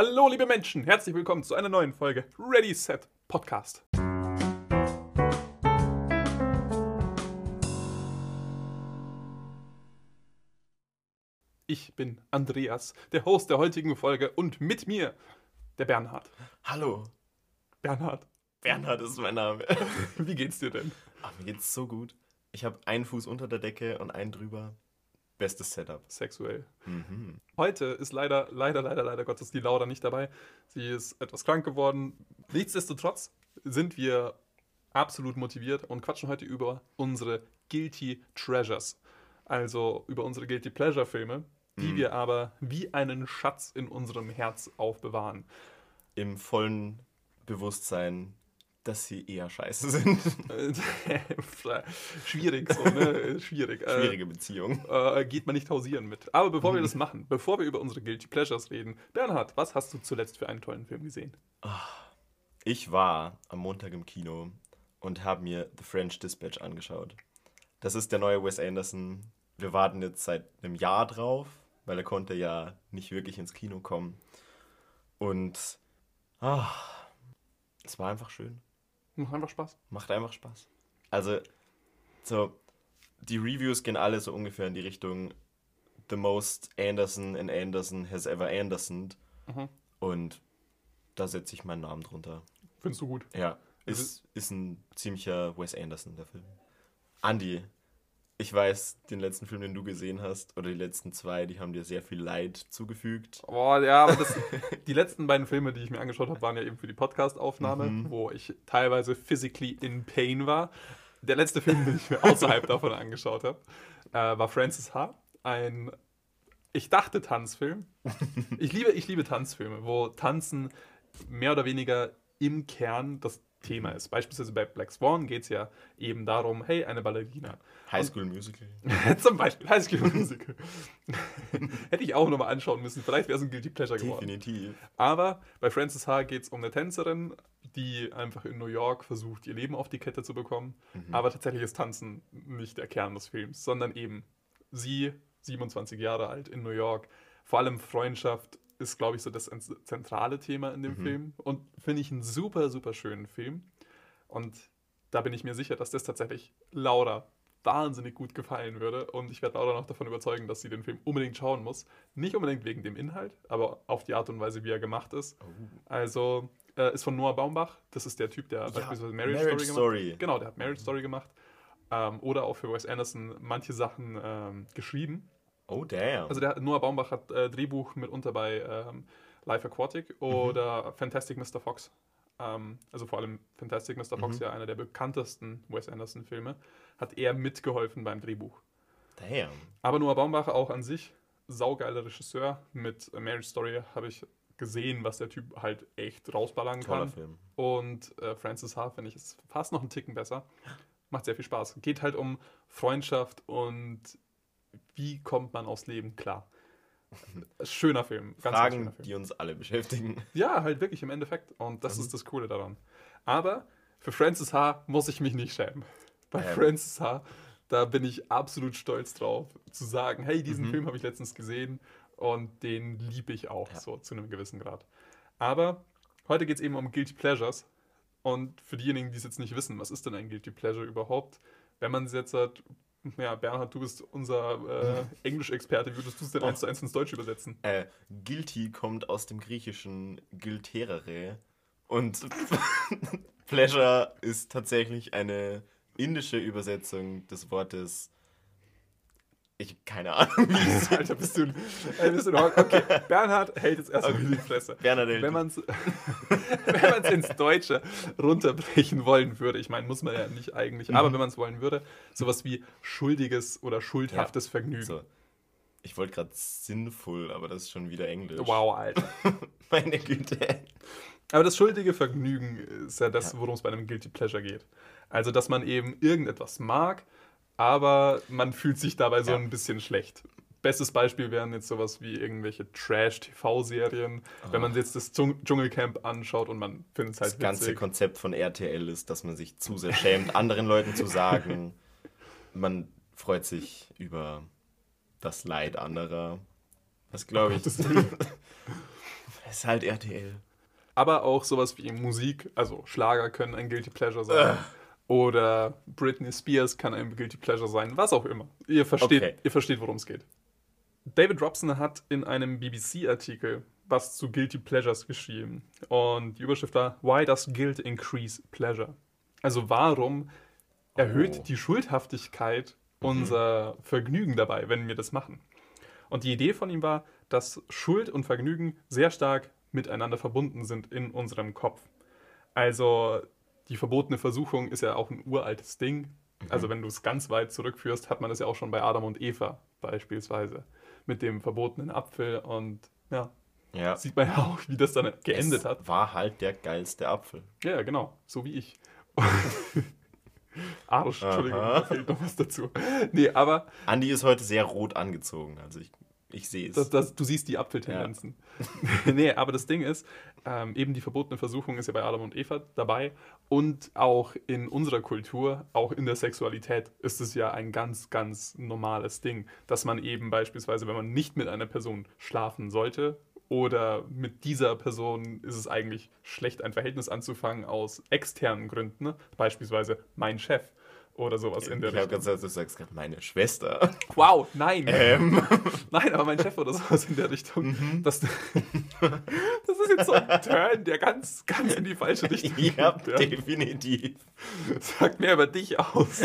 Hallo, liebe Menschen, herzlich willkommen zu einer neuen Folge Ready Set Podcast. Ich bin Andreas, der Host der heutigen Folge und mit mir der Bernhard. Hallo, Bernhard, Bernhard ist mein Name. wie geht's dir denn? Ach, mir geht's so gut. Ich habe einen Fuß unter der Decke und einen drüber. Bestes Setup. Sexuell. Mhm. Heute ist leider, leider, leider, leider Gottes die Laura nicht dabei. Sie ist etwas krank geworden. Nichtsdestotrotz sind wir absolut motiviert und quatschen heute über unsere Guilty Treasures. Also über unsere Guilty Pleasure Filme, die Mhm. wir aber wie einen Schatz in unserem Herz aufbewahren. Im vollen Bewusstsein, dass sie eher scheiße sind. Schwierig so, ne? Schwierig. Äh, Schwierige Beziehung. äh, geht man nicht hausieren mit. Aber bevor wir das machen, bevor wir über unsere Guilty Pleasures reden, Bernhard, was hast du zuletzt für einen tollen Film gesehen? Ich war am Montag im Kino und habe mir The French Dispatch angeschaut. Das ist der neue Wes Anderson. Wir warten jetzt seit einem Jahr drauf, weil er konnte ja nicht wirklich ins Kino kommen. Und ah, es war einfach schön. Macht einfach Spaß. Macht einfach Spaß. Also, so, die Reviews gehen alle so ungefähr in die Richtung The most Anderson and Anderson has ever Anderson. Mhm. Und da setze ich meinen Namen drunter. Findest du gut? Ja, Es ist, ist ein ziemlicher Wes Anderson, der Film. Andy, ich weiß, den letzten Film, den du gesehen hast, oder die letzten zwei, die haben dir sehr viel Leid zugefügt. Boah, ja, aber das, die letzten beiden Filme, die ich mir angeschaut habe, waren ja eben für die Podcast-Aufnahme, Mhm. wo ich teilweise physically in pain war. Der letzte Film, den ich mir außerhalb davon angeschaut habe, äh, war Francis H., ein, ich dachte, Tanzfilm. Ich liebe, ich liebe Tanzfilme, wo Tanzen mehr oder weniger im Kern das Thema ist. Beispielsweise bei Black Swan geht es ja eben darum, hey, eine Ballerina. High School Musical. Zum Beispiel High School Musical. Hätte ich auch nochmal anschauen müssen. Vielleicht wäre es ein Guilty Pleasure geworden. Definitiv. Aber bei Frances H. geht es um eine Tänzerin, die einfach in New York versucht, ihr Leben auf die Kette zu bekommen. Mhm. Aber tatsächlich ist Tanzen nicht der Kern des Films, sondern eben sie, 27 Jahre alt, in New York. Vor allem Freundschaft ist, glaube ich, so das zentrale Thema in dem Mhm. Film. Und finde ich einen super, super schönen Film. Und da bin ich mir sicher, dass das tatsächlich Laura wahnsinnig gut gefallen würde. Und ich werde Laura noch davon überzeugen, dass sie den Film unbedingt schauen muss. Nicht unbedingt wegen dem Inhalt, aber auf die Art und Weise, wie er gemacht ist. Oh. Also äh, ist von Noah Baumbach. Das ist der Typ, der Ja, beispielsweise Marriage, Marriage Story, Story. gemacht hat. Genau, der hat Marriage Story gemacht. Ähm, oder auch für Wes Anderson manche Sachen ähm, geschrieben. Oh, damn. Also der Noah Baumbach hat äh, Drehbuch mitunter bei ähm, Life Aquatic oder Fantastic Mr. Fox. Ähm, also vor allem Fantastic Mr. Fox, Mhm. ja einer der bekanntesten Wes Anderson-Filme, hat er mitgeholfen beim Drehbuch. damn. Aber Noah Baumbach auch an sich, saugeiler Regisseur. Mit Marriage Story habe ich gesehen, was der Typ halt echt rausballern Toller kann. Film. Und äh, Francis H. finde ich ist fast noch einen Ticken besser. Macht sehr viel Spaß. Geht halt um Freundschaft und wie kommt man aufs Leben klar. Schöner Film. Fragen, schöner Film. die uns alle beschäftigen. Ja, halt wirklich im Endeffekt. Und das Mhm. ist das Coole daran. Aber für Francis H. muss ich mich nicht schämen. Bei Ähm. Francis H. Da bin ich absolut stolz drauf, zu sagen, hey, diesen Mhm. Film habe ich letztens gesehen und den liebe ich auch Ja. so zu einem gewissen Grad. Aber heute geht es eben um Guilty Pleasures. Und für diejenigen, die es jetzt nicht wissen, was ist denn ein Guilty Pleasure überhaupt? Wenn man es jetzt hat, ja, Bernhard, du bist unser äh, Englischexperte, wie würdest du es denn Oh. eins zu eins ins Deutsche übersetzen? Äh, guilty kommt aus dem griechischen gilterere und Pleasure ist tatsächlich eine indische Übersetzung des Wortes. Ich keine Ahnung, Alter, bist du, ey, bist du noch, okay, Bernhard hält jetzt erstmal Okay. die Fresse. Bernhard hält Wenn man es wenn man's ins Deutsche runterbrechen wollen würde, ich meine, muss man ja nicht eigentlich, aber Mhm. wenn man es wollen würde, sowas wie schuldiges oder schuldhaftes Vergnügen. So. Ich wollte gerade sinnvoll, aber das ist schon wieder Englisch. Wow, Alter. Meine Güte. Aber das schuldige Vergnügen ist ja das, Ja. worum es bei einem Guilty Pleasure geht. Also, dass man eben irgendetwas mag, aber man fühlt sich dabei so Ja. ein bisschen schlecht. Bestes Beispiel wären jetzt sowas wie irgendwelche Trash-TV-Serien. Wenn man jetzt das Dschung- Dschungelcamp anschaut und man findet es halt Das ganze witzig. Konzept von RTL ist, dass man sich zu sehr schämt, anderen Leuten zu sagen. Man freut sich über das Leid anderer. Was glaube ich. Es ist halt RTL. Aber auch sowas wie Musik, also Schlager können ein Guilty Pleasure sein. Oder Britney Spears kann ein Guilty Pleasure sein, was auch immer. Ihr versteht, Okay. ihr versteht worum es geht. David Robson hat in einem BBC-Artikel was zu Guilty Pleasures geschrieben. Und die Überschrift war Why does guilt increase pleasure? Also warum erhöht Oh. die Schuldhaftigkeit unser Vergnügen dabei, wenn wir das machen? Und die Idee von ihm war, dass Schuld und Vergnügen sehr stark miteinander verbunden sind in unserem Kopf. Also die verbotene Versuchung ist ja auch ein uraltes Ding. Also wenn du es ganz weit zurückführst, hat man das ja auch schon bei Adam und Eva beispielsweise mit dem verbotenen Apfel und ja, Ja. sieht man ja auch, wie das dann geendet es hat. War halt der geilste Apfel. Ja, genau, so wie ich. Arsch, Entschuldigung, Aha. da fehlt noch was dazu. Nee, aber Andi ist heute sehr rot angezogen. Also ich, ich sehe es. Das, das, du siehst die Apfeltendenzen. nee, aber das Ding ist, ähm, eben die verbotene Versuchung ist ja bei Adam und Eva dabei. Und auch in unserer Kultur, auch in der Sexualität, ist es ja ein ganz, ganz normales Ding, dass man eben beispielsweise, wenn man nicht mit einer Person schlafen sollte, oder mit dieser Person ist es eigentlich schlecht, ein Verhältnis anzufangen aus externen Gründen, ne? beispielsweise mein Chef oder sowas in der ich habe Richtung. ganz ehrlich, du sagst gerade meine Schwester. Wow, nein. ähm, Nein, aber mein Chef oder sowas in der Richtung. Das, das ist jetzt so ein Turn, der ganz, ganz in die falsche Richtung geht. Ja. definitiv. Sagt mehr über dich aus.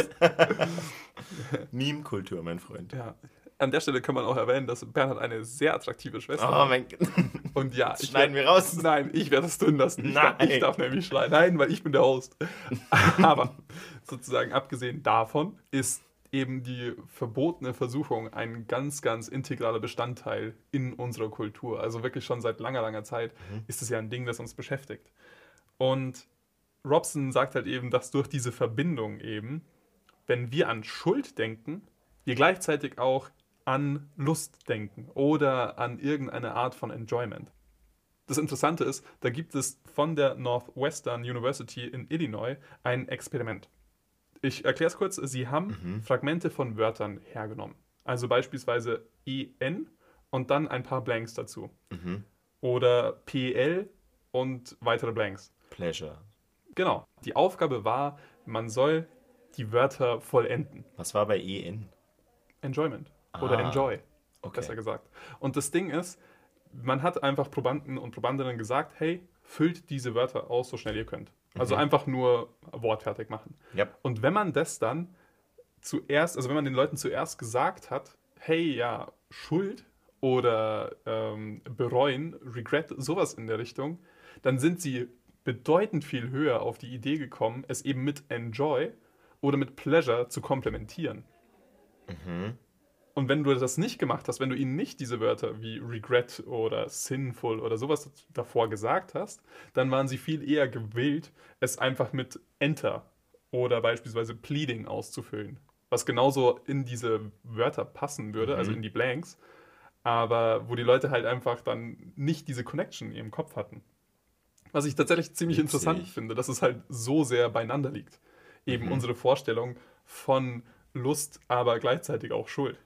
Meme-Kultur, mein Freund. Ja. An der Stelle kann man auch erwähnen, dass Bernhard eine sehr attraktive Schwester Oh hat. mein Gott. Und ja, Das ich schneiden werd- wir raus. Nein, ich werde das drin lassen. Ich, darf, Nein. ich darf nämlich schreien. Nein, weil ich bin der Host. Aber sozusagen abgesehen davon ist eben die verbotene Versuchung ein ganz, ganz integraler Bestandteil in unserer Kultur. Also wirklich schon seit langer, langer Zeit ist es ja ein Ding, das uns beschäftigt. Und Robson sagt halt eben, dass durch diese Verbindung eben, wenn wir an Schuld denken, wir gleichzeitig auch an Lust denken oder an irgendeine Art von Enjoyment. Das Interessante ist, da gibt es von der Northwestern University in Illinois ein Experiment. Ich erkläre es kurz. Sie haben Fragmente von Wörtern hergenommen. Also beispielsweise EN und dann ein paar Blanks dazu. Mhm. Oder PL und weitere Blanks. Pleasure. Genau. Die Aufgabe war, man soll die Wörter vollenden. Was war bei EN? Enjoyment. Oder Ah, Enjoy, Okay. besser gesagt. Und das Ding ist, man hat einfach Probanden und Probandinnen gesagt, hey, füllt diese Wörter aus, so schnell ihr könnt. Also einfach nur wortfertig machen. Ja. Und wenn man das dann zuerst, also wenn man den Leuten zuerst gesagt hat, hey, ja, Schuld oder ähm, bereuen, Regret, sowas in der Richtung, dann sind sie bedeutend viel höher auf die Idee gekommen, es eben mit Enjoy oder mit Pleasure zu komplementieren. Und wenn du das nicht gemacht hast, wenn du ihnen nicht diese Wörter wie Regret oder Sinful oder sowas davor gesagt hast, dann waren sie viel eher gewillt, es einfach mit Enter oder beispielsweise Pleading auszufüllen. Was genauso in diese Wörter passen würde, also in die Blanks, aber wo die Leute halt einfach dann nicht diese Connection in ihrem Kopf hatten. Was ich tatsächlich ziemlich Witzig. interessant finde, dass es halt so sehr beieinander liegt. Eben unsere Vorstellung von Lust, aber gleichzeitig auch Schuld.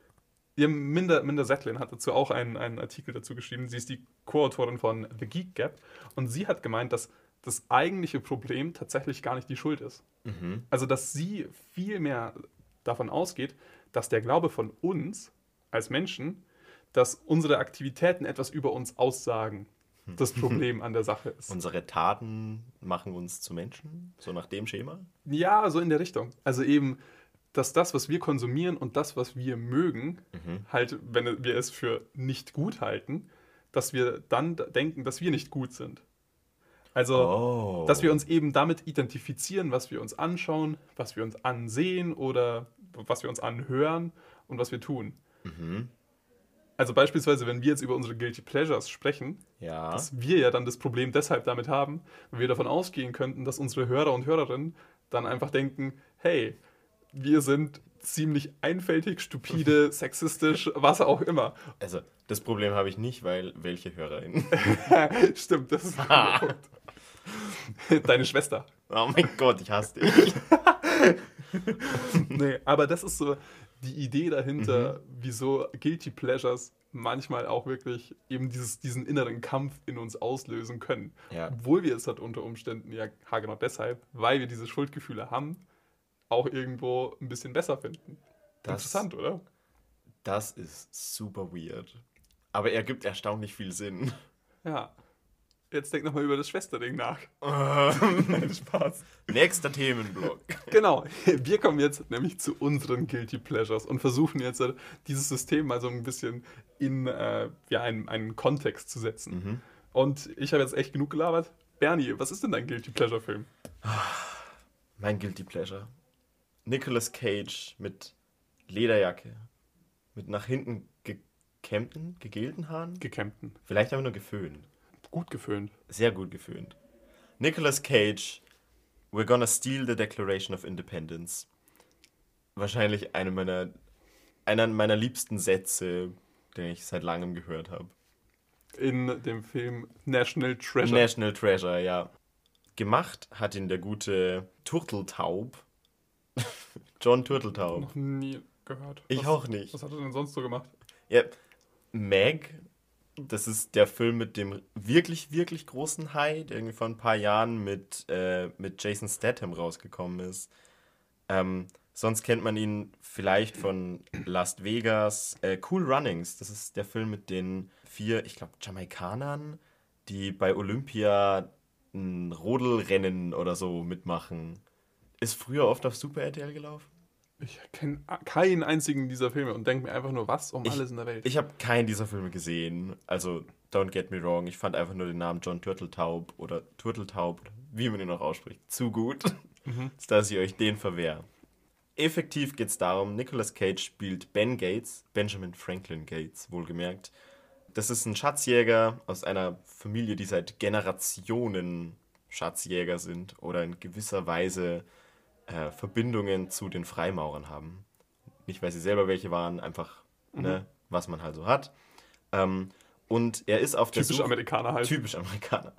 Ihr Minder, Minder Settlin hat dazu auch einen, einen Artikel dazu geschrieben. Sie ist die Co-Autorin von The Geek Gap und sie hat gemeint, dass das eigentliche Problem tatsächlich gar nicht die Schuld ist. Mhm. Also, dass sie viel mehr davon ausgeht, dass der Glaube von uns als Menschen, dass unsere Aktivitäten etwas über uns aussagen, das Problem an der Sache ist. Unsere Taten machen uns zu Menschen, so nach dem Schema. Ja, so in der Richtung. Also eben, dass das, was wir konsumieren und das, was wir mögen, halt, wenn wir es für nicht gut halten, dass wir dann denken, dass wir nicht gut sind. Also, Oh. dass wir uns eben damit identifizieren, was wir uns anschauen, was wir uns ansehen oder was wir uns anhören und was wir tun. Mhm. Also beispielsweise, wenn wir jetzt über unsere Guilty Pleasures sprechen, Ja. dass wir ja dann das Problem deshalb damit haben, weil wir davon ausgehen könnten, dass unsere Hörer und Hörerinnen dann einfach denken, hey, wir sind ziemlich einfältig, stupide, sexistisch, was auch immer. Also, das Problem habe ich nicht, weil welche Hörerin? Stimmt, das ist guter Punkt. Deine Schwester. Oh mein Gott, ich hasse dich. Nee, aber das ist so die Idee dahinter, wieso Guilty Pleasures manchmal auch wirklich eben dieses, diesen inneren Kampf in uns auslösen können. Ja. Obwohl wir es halt unter Umständen, ja, genau deshalb, weil wir diese Schuldgefühle haben, auch irgendwo ein bisschen besser finden. Das- Interessant, oder? Das ist super weird. Aber er gibt erstaunlich viel Sinn. Ja. Jetzt denk nochmal über das Schwesterding nach. Nein, Spaß. Nächster Themenblock. Genau, wir kommen jetzt nämlich zu unseren Guilty Pleasures und versuchen jetzt äh, dieses System mal so ein bisschen in äh, ja, einen, einen Kontext zu setzen. Mhm. Und ich habe jetzt echt genug gelabert. Bernie, was ist denn dein Guilty Pleasure-Film? Mein Guilty Pleasure. Nicolas Cage mit Lederjacke. Mit nach hinten gekämmten, gegelten Haaren. Gecampten. Vielleicht aber nur geföhnt. Gut geföhnt. Sehr gut geföhnt. Nicolas Cage, We're gonna steal the Declaration of Independence. Wahrscheinlich eine meiner, einer meiner liebsten Sätze, den ich seit langem gehört habe. In dem Film National Treasure. National Treasure, ja. Gemacht hat ihn der gute Turteltaub. John Turteltaub. Noch nie gehört. Ich was, auch nicht. Was hat er denn sonst so gemacht? Ja, Meg, das ist der Film mit dem wirklich, wirklich großen Hai, der irgendwie vor ein paar Jahren mit, äh, mit Jason Statham rausgekommen ist. Ähm, sonst kennt man ihn vielleicht von Las Vegas. Äh, cool Runnings, das ist der Film mit den vier, ich glaube, Jamaikanern, die bei Olympia ein Rodelrennen oder so mitmachen. Ist früher oft auf Super RTL gelaufen? Ich kenne keinen einzigen dieser Filme und denke mir einfach nur, was um Ich- alles in der Welt. Ich habe keinen dieser Filme gesehen. Also, don't get me wrong. Ich fand einfach nur den Namen John Turteltaub oder Turteltaub, wie man ihn auch ausspricht, zu gut, dass ich euch den verwehre. Effektiv geht es darum, Nicolas Cage spielt Ben Gates, Benjamin Franklin Gates, wohlgemerkt. Das ist ein Schatzjäger aus einer Familie, die seit Generationen Schatzjäger sind oder in gewisser Weise äh, Verbindungen zu den Freimaurern haben. Nicht, weil sie selber welche waren, einfach, ne, was man halt so hat. Ähm, und er ist auf der Typisch Suche. Amerikaner halt. Typisch Amerikaner.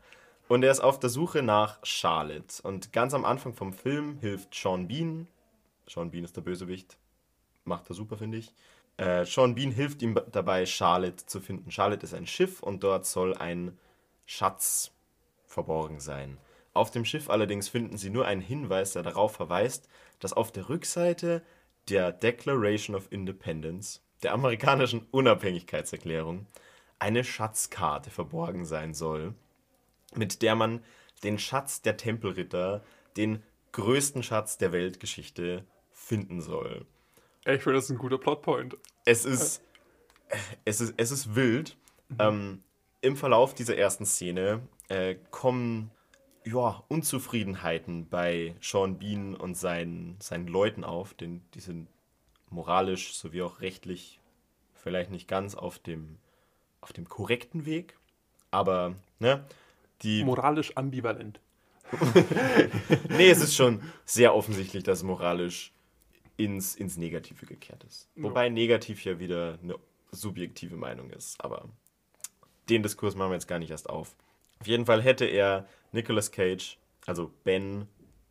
Und er ist auf der Suche nach Charlotte. Und ganz am Anfang vom Film hilft Sean Bean. Sean Bean ist der Bösewicht. Macht er super, finde ich. Äh, Sean Bean hilft ihm dabei, Charlotte zu finden. Charlotte ist ein Schiff und dort soll ein Schatz verborgen sein. Auf dem Schiff allerdings finden sie nur einen Hinweis, der darauf verweist, dass auf der Rückseite der Declaration of Independence, der amerikanischen Unabhängigkeitserklärung, eine Schatzkarte verborgen sein soll, mit der man den Schatz der Tempelritter, den größten Schatz der Weltgeschichte, finden soll. Ich finde, das ist ein guter Plotpoint. Es ist, es ist, es ist wild. Ähm, Im Verlauf dieser ersten Szene äh, kommen ja, Unzufriedenheiten bei Sean Bean und seinen, seinen Leuten auf, denn die sind moralisch sowie auch rechtlich vielleicht nicht ganz auf dem, auf dem korrekten Weg. Aber, ne, die. Moralisch ambivalent. Nee, es ist schon sehr offensichtlich, dass moralisch ins, ins Negative gekehrt ist. Wobei negativ ja wieder eine subjektive Meinung ist. Aber den Diskurs machen wir jetzt gar nicht erst auf. Auf jeden Fall hätte er Nicolas Cage, also Ben,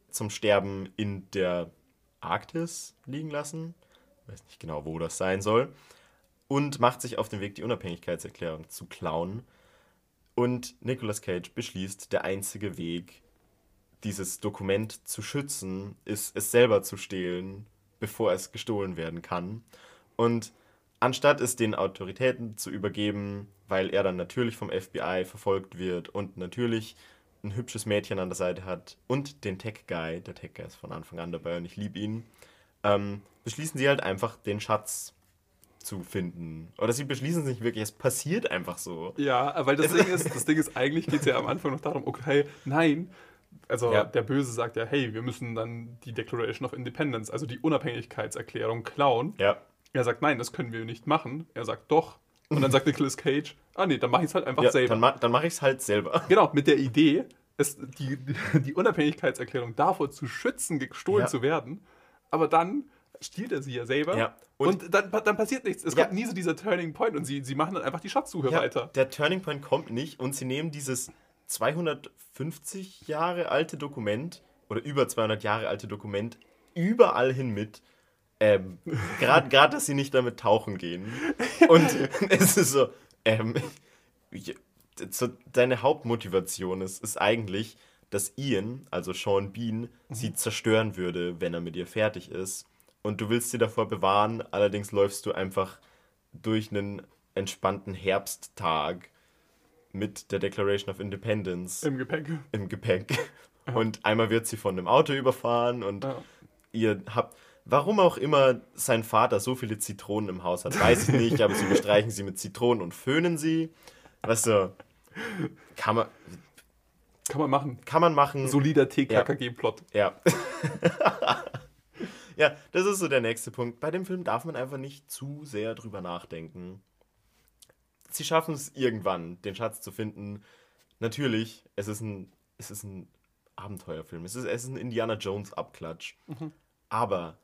zum Sterben in der Arktis liegen lassen. Ich weiß nicht genau, wo das sein soll. Und macht sich auf den Weg, die Unabhängigkeitserklärung zu klauen. Und Nicolas Cage beschließt, der einzige Weg, dieses Dokument zu schützen, ist es selber zu stehlen, bevor es gestohlen werden kann. Und anstatt es den Autoritäten zu übergeben, weil er dann natürlich vom FBI verfolgt wird und natürlich ein hübsches Mädchen an der Seite hat und den Tech-Guy, der Tech-Guy ist von Anfang an dabei und ich liebe ihn, ähm, beschließen sie halt einfach, den Schatz zu finden. Oder sie beschließen es nicht wirklich, es passiert einfach so. Ja, weil das Ding ist, das Ding ist, eigentlich geht es ja am Anfang noch darum, okay, nein. Also Ja. der Böse sagt ja, hey, wir müssen dann die Declaration of Independence, also die Unabhängigkeitserklärung, klauen. Ja, Er sagt, nein, das können wir nicht machen. Er sagt, doch. Und dann sagt Nicolas Cage, ah nee, dann mach ich es halt einfach ja selber. dann, ma dann mache ich es halt selber. Genau, mit der Idee, es, die, die Unabhängigkeitserklärung davor zu schützen, gestohlen Ja. zu werden. Aber dann stiehlt er sie ja selber. Ja, Und, und- dann, dann passiert nichts. Es Ja. kommt nie so dieser Turning Point und sie, sie machen dann einfach die Schatzsuche Ja, weiter. Der Turning Point kommt nicht und sie nehmen dieses 250 Jahre alte Dokument oder über 200 Jahre alte Dokument überall hin mit. Ähm, Gerade, dass sie nicht damit tauchen gehen. Und es ist so, ähm, so, deine Hauptmotivation ist, ist eigentlich, dass Ian, also Sean Bean, mhm. sie zerstören würde, wenn er mit ihr fertig ist. Und du willst sie davor bewahren, allerdings läufst du einfach durch einen entspannten Herbsttag mit der Declaration of Independence. Im Gepäck. Im Gepäck. Ja. Und einmal wird sie von einem Auto überfahren und ja. ihr habt Warum auch immer sein Vater so viele Zitronen im Haus hat, weiß ich nicht, aber sie bestreichen sie mit Zitronen und föhnen sie. Weißt du, kann man. Kann man machen. Kann man machen. Solider TKKG-Plot. Ja. Ja. ja, das ist so der nächste Punkt. Bei dem Film darf man einfach nicht zu sehr drüber nachdenken. Sie schaffen es irgendwann, den Schatz zu finden. Natürlich, es ist ein, es ist ein Abenteuerfilm. Es ist, es ist ein Indiana Jones-Abklatsch. Mhm. Aber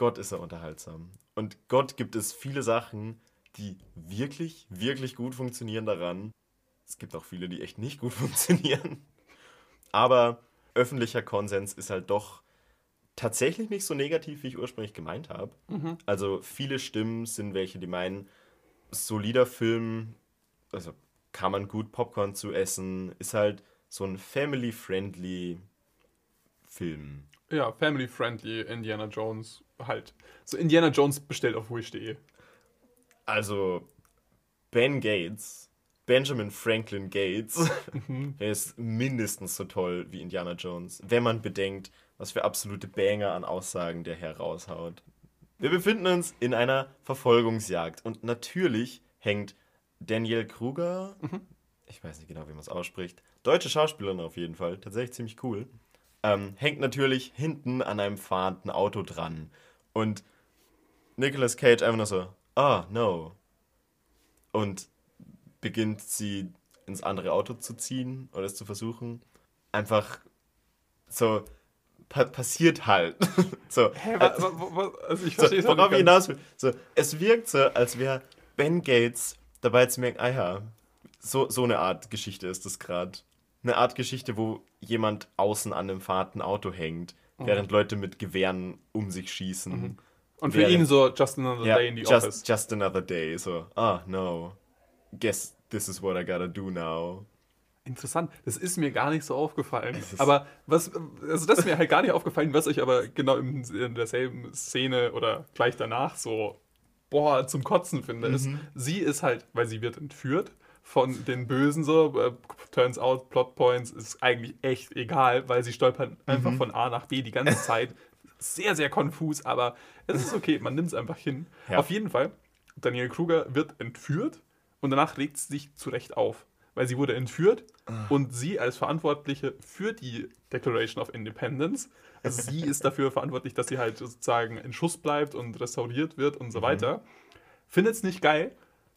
Gott ist er unterhaltsam. Und Gott gibt es viele Sachen, die wirklich, wirklich gut funktionieren daran. Es gibt auch viele, die echt nicht gut funktionieren. Aber öffentlicher Konsens ist halt doch tatsächlich nicht so negativ, wie ich ursprünglich gemeint habe. Mhm. Also viele Stimmen sind welche, die meinen, solider Film, also kann man gut Popcorn zu essen, ist halt so ein family-friendly Film. Ja, family-friendly Indiana Jones halt. So Indiana Jones bestellt auf wish.de. Also Ben Gates, Benjamin Franklin Gates, mhm. er ist mindestens so toll wie Indiana Jones, wenn man bedenkt, was für absolute Banger an Aussagen der Herr raushaut. Wir befinden uns in einer Verfolgungsjagd und natürlich hängt Daniel Kruger, mhm. ich weiß nicht genau, wie man es ausspricht, deutsche Schauspielerin auf jeden Fall, tatsächlich ziemlich cool, ähm, hängt natürlich hinten an einem fahrenden Auto dran. Und Nicolas Cage einfach nur so, ah, oh, no. Und beginnt sie ins andere Auto zu ziehen oder es zu versuchen. Einfach so pa passiert halt. so, Hä, was, also ich verstehe so, Worauf ich hinaus will. So, es wirkt so, als wäre Ben Gates dabei zu merken, ah ja, so, so eine Art Geschichte ist das gerade. Eine Art Geschichte, wo jemand außen an einem fahrten Auto hängt, mhm. während Leute mit Gewehren um sich schießen. Mhm. Und für während, ihn so Just Another ja, Day in the just, Office. Just Another Day, so, ah, no. Guess this is what I gotta do now. Interessant, das ist mir gar nicht so aufgefallen. Aber was, also das ist mir halt gar nicht aufgefallen, was ich aber genau in, in derselben Szene oder gleich danach so, boah, zum Kotzen finde, mhm. ist, sie ist halt, weil sie wird entführt von den Bösen so. Äh, turns out, Plot Points ist eigentlich echt egal, weil sie stolpern einfach mhm. von A nach B die ganze Zeit. sehr, sehr konfus, aber es ist okay, man nimmt es einfach hin. Ja. Auf jeden Fall, Daniel Kruger wird entführt und danach regt sie sich zurecht auf, weil sie wurde entführt ah. und sie als Verantwortliche für die Declaration of Independence, also sie ist dafür verantwortlich, dass sie halt sozusagen in Schuss bleibt und restauriert wird und so mhm. weiter, findet es nicht geil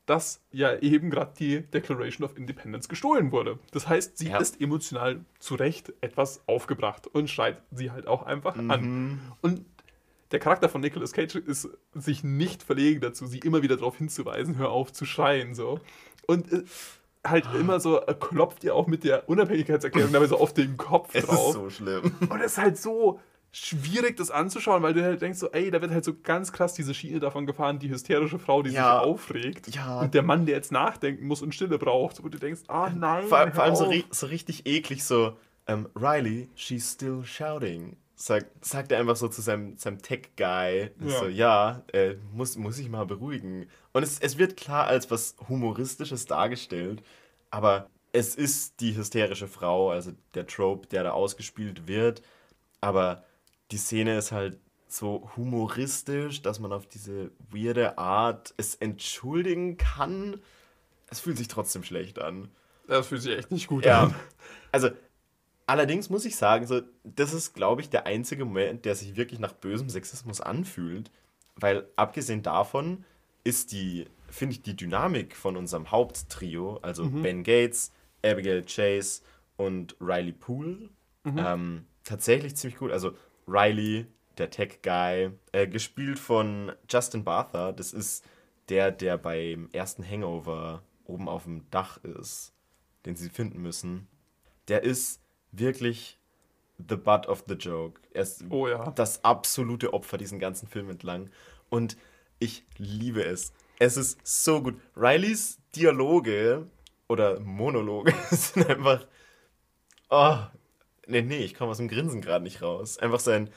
dass ja eben gerade die Declaration of Independence gestohlen wurde. Das heißt, sie ja. ist emotional zu Recht etwas aufgebracht und schreit sie halt auch einfach mhm. an. Und der Charakter von Nicolas Cage ist sich nicht verlegen dazu, sie immer wieder darauf hinzuweisen, hör auf zu schreien, so. Und äh, halt immer so äh, klopft ihr auch mit der Unabhängigkeitserklärung dabei so auf den Kopf drauf. Es ist so schlimm. Und es ist halt so schwierig, das anzuschauen, weil du halt denkst so, ey, da wird halt so ganz krass diese Schiene davon gefahren, die hysterische Frau, die ja. sich aufregt. Ja. Und der Mann, der jetzt nachdenken muss und Stille braucht. Wo du denkst, ah oh, nein. Vor, vor allem so, so, richtig eklig so, um, ähm, Riley, she's still shouting. Sagt, sagt er einfach so zu seinem, seinem Tech-Guy. Ja. So, ja, äh, muss, muss ich mal beruhigen. Und es, es wird klar als was Humoristisches dargestellt, aber es ist die hysterische Frau, also der Trope, der da ausgespielt wird. Aber die Szene ist halt so humoristisch, dass man auf diese weirde Art es entschuldigen kann. Es fühlt sich trotzdem schlecht an. Das fühlt sich echt nicht gut ja. an. Also, allerdings muss ich sagen, so, das ist, glaube ich, der einzige Moment, der sich wirklich nach bösem Sexismus anfühlt. Weil abgesehen davon ist die, finde ich, die Dynamik von unserem Haupttrio, also mhm. Ben Gates, Abigail Chase und Riley Poole, mhm. ähm, tatsächlich ziemlich gut. Also Riley, der Tech-Guy, äh, gespielt von Justin Bartha. Das ist der, der beim ersten Hangover oben auf dem Dach ist, den sie finden müssen. Der ist wirklich the butt of the joke. Er ist Oh ja. das absolute Opfer diesen ganzen Film entlang. Und ich liebe es. Es ist so gut. Rileys Dialoge oder Monologe sind einfach. Oh, nee, nee, ich komme aus dem Grinsen gerade nicht raus. Einfach sein,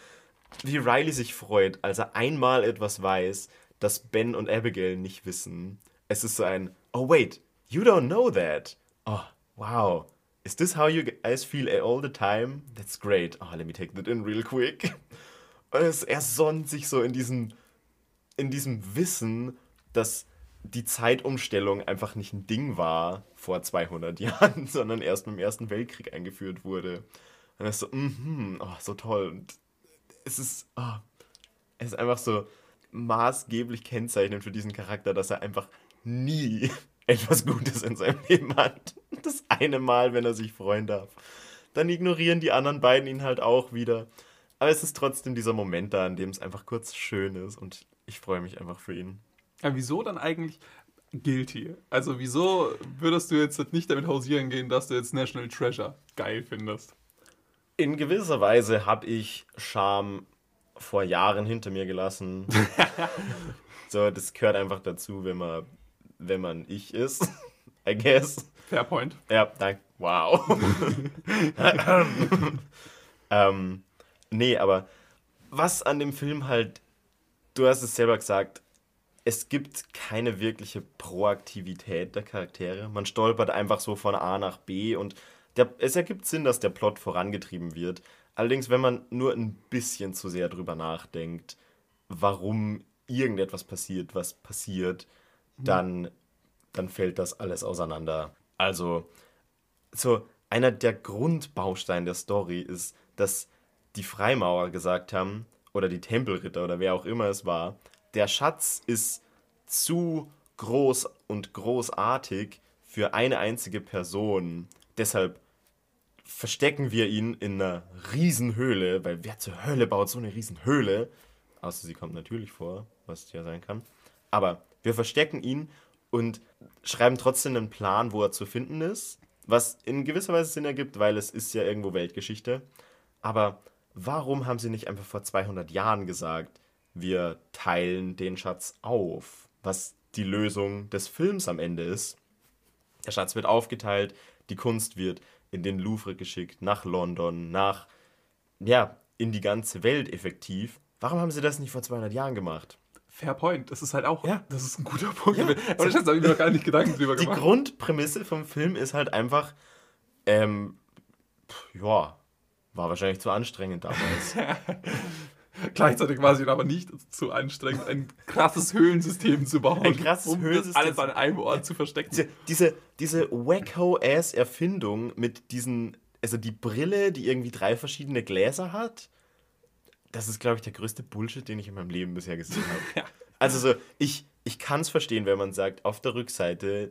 wie Riley sich freut, als er einmal etwas weiß, das Ben und Abigail nicht wissen. Es ist so ein, oh wait, you don't know that. Oh, wow. Is this how you guys feel all the time? That's great. Oh, let me take that in real quick. Und es, er sonnt sich so in diesem, in diesem Wissen, dass die Zeitumstellung einfach nicht ein Ding war vor 200 Jahren, sondern erst dem Ersten Weltkrieg eingeführt wurde. Und er ist so, mhm, oh, so toll. Und es ist, oh, es ist einfach so maßgeblich kennzeichnend für diesen Charakter, dass er einfach nie etwas Gutes in seinem Leben hat. Das eine Mal, wenn er sich freuen darf. Dann ignorieren die anderen beiden ihn halt auch wieder. Aber es ist trotzdem dieser Moment da, in dem es einfach kurz schön ist und ich freue mich einfach für ihn. Ja, wieso dann eigentlich guilty? Also wieso würdest du jetzt nicht damit hausieren gehen, dass du jetzt National Treasure geil findest? In gewisser Weise habe ich Scham vor Jahren hinter mir gelassen. so, das gehört einfach dazu, wenn man, wenn man ich ist. I guess. Fair point. Ja, danke. Wow. ähm, nee, aber was an dem Film halt, du hast es selber gesagt, es gibt keine wirkliche Proaktivität der Charaktere. Man stolpert einfach so von A nach B und der, es ergibt Sinn, dass der Plot vorangetrieben wird. Allerdings, wenn man nur ein bisschen zu sehr drüber nachdenkt, warum irgendetwas passiert, was passiert, dann, dann fällt das alles auseinander. Also, so einer der Grundbausteine der Story ist, dass die Freimaurer gesagt haben, oder die Tempelritter oder wer auch immer es war, der Schatz ist zu groß und großartig für eine einzige Person. Deshalb verstecken wir ihn in einer Riesenhöhle, weil wer zur Hölle baut so eine Riesenhöhle? Außer sie kommt natürlich vor, was ja sein kann. Aber wir verstecken ihn und schreiben trotzdem einen Plan, wo er zu finden ist. Was in gewisser Weise Sinn ergibt, weil es ist ja irgendwo Weltgeschichte. Aber warum haben sie nicht einfach vor 200 Jahren gesagt, wir teilen den Schatz auf? Was die Lösung des Films am Ende ist. Der Schatz wird aufgeteilt, die Kunst wird in den Louvre geschickt, nach London, nach, ja, in die ganze Welt effektiv. Warum haben sie das nicht vor 200 Jahren gemacht? Fair point. Das ist halt auch, Ja. das ist ein guter Punkt. Ja. Aber das habe ich mir noch gar nicht Gedanken drüber Die gemacht. Grundprämisse vom Film ist halt einfach, ähm, pff, ja, war wahrscheinlich zu anstrengend damals. Gleichzeitig war es aber nicht zu anstrengend, ein krasses Höhlensystem zu bauen. Ein krasses um Höhlensystem alles an einem Ort zu verstecken. diese, diese, diese wacko-ass-Erfindung mit diesen, also die Brille, die irgendwie drei verschiedene Gläser hat, das ist, glaube ich, der größte Bullshit, den ich in meinem Leben bisher gesehen habe. Ja. Also so, ich, ich kann es verstehen, wenn man sagt, auf der Rückseite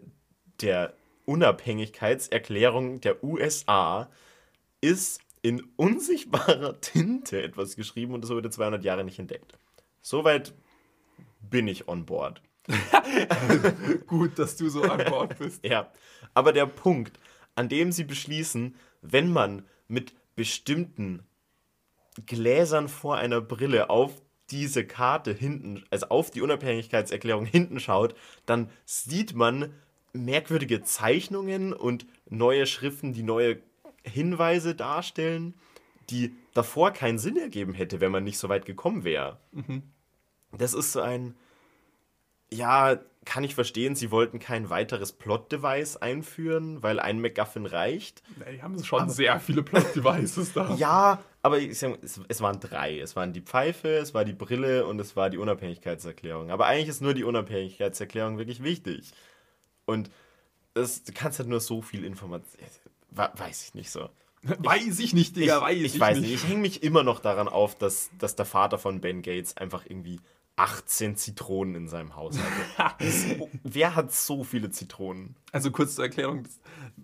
der Unabhängigkeitserklärung der USA ist in unsichtbarer Tinte etwas geschrieben und das wurde 200 Jahre nicht entdeckt. Soweit bin ich on board. Gut, dass du so an Bord bist. Ja, aber der Punkt, an dem sie beschließen, wenn man mit bestimmten Gläsern vor einer Brille auf diese Karte hinten, also auf die Unabhängigkeitserklärung hinten schaut, dann sieht man merkwürdige Zeichnungen und neue Schriften, die neue Hinweise darstellen, die davor keinen Sinn ergeben hätte, wenn man nicht so weit gekommen wäre. Das ist so ein, ja, kann ich verstehen, sie wollten kein weiteres Plot-Device einführen, weil ein MacGuffin reicht. Nee, Die haben schon sehr viele Plot-Devices da. Ja, aber sag, es, es waren drei. Es waren die Pfeife, es war die Brille und es war die Unabhängigkeitserklärung. Aber eigentlich ist nur die Unabhängigkeitserklärung wirklich wichtig. Und das, du kannst halt nur so viel Information. Weiß ich nicht so. Weiß ich nicht, Digga, weiß ich, ich weiß nicht. Ich hänge mich immer noch daran auf, dass, dass der Vater von Ben Gates einfach irgendwie 18 Zitronen in seinem Haus hatte. Das- Wer hat so viele Zitronen? Also kurz zur Erklärung,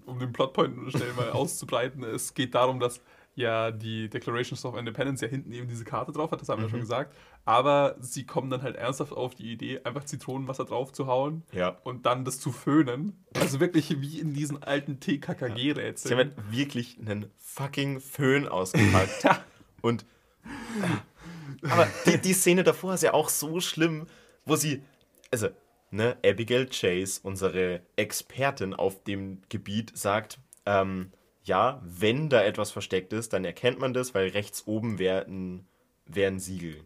um den Plotpoint schnell mal auszubreiten. Es geht darum, dass ja die Declaration of Independence ja hinten eben diese Karte drauf hat, das haben wir Mhm. schon gesagt. Aber sie kommen dann halt ernsthaft auf die Idee, einfach Zitronenwasser drauf zu hauen Ja. und dann das zu föhnen. Also wirklich wie in diesen alten Sie haben TKKG-Rätseln. halt wirklich einen fucking Föhn ausgepackt. Und. Aber die, die Szene davor ist ja auch so schlimm, wo sie. Also, ne, Abigail Chase, unsere Expertin auf dem Gebiet, sagt: ähm, Ja, wenn da etwas versteckt ist, dann erkennt man das, weil rechts oben wär ein Siegel.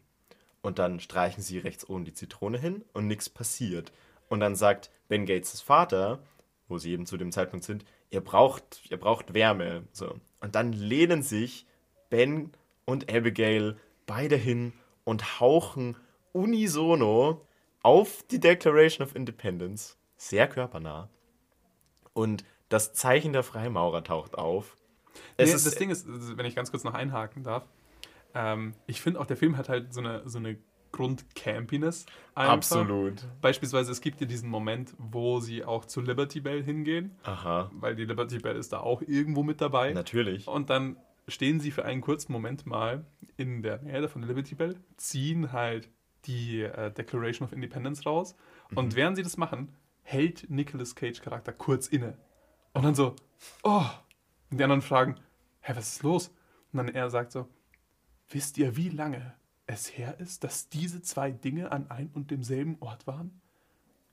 Und dann streichen sie rechts oben die Zitrone hin und nichts passiert. Und dann sagt Ben Gates' Vater, wo sie eben zu dem Zeitpunkt sind, ihr braucht, ihr braucht Wärme. So. Und dann lehnen sich Ben und Abigail beide hin und hauchen unisono auf die Declaration of Independence. Sehr körpernah. Und das Zeichen der Freimaurer taucht auf. Es Nee, ist, das Ding ist, wenn ich ganz kurz noch einhaken darf, ähm, ich finde auch, der Film hat halt so eine, so eine Grundcampiness. einfach. absolut. Beispielsweise, es gibt ja diesen Moment, wo sie auch zu Liberty Bell hingehen, Aha, weil die Liberty Bell ist da auch irgendwo mit dabei. natürlich. Und dann stehen sie für einen kurzen Moment mal in der Nähe von Liberty Bell, ziehen halt die äh, Declaration of Independence raus. Und während sie das machen, hält Nicolas Cage Charakter kurz inne. Und dann so, oh. Und die anderen fragen, hä, was ist los? Und dann er sagt so, wisst ihr, wie lange es her ist, dass diese zwei Dinge an ein und demselben Ort waren?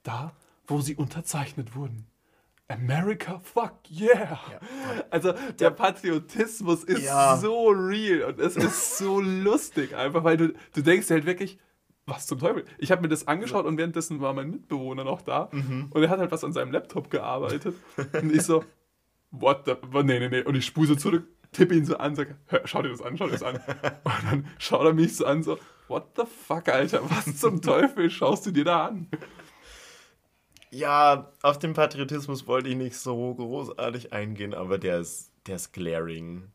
Da, wo sie unterzeichnet wurden. America, fuck yeah! Also der Patriotismus ist Ja. so real und es ist so lustig, einfach weil du, du denkst halt wirklich, was zum Teufel? Ich habe mir das angeschaut und währenddessen war mein Mitbewohner noch da und er hat halt was an seinem Laptop gearbeitet und ich so, what the, nee, nee, nee und ich spuse zurück, tippe ihn so an, sage, "Hör, schau dir das an, schau dir das an und dann schaut er mich so an, so, what the fuck, Alter, was zum Teufel schaust du dir da an? Ja, auf den Patriotismus wollte ich nicht so großartig eingehen, aber der ist, der ist glaring.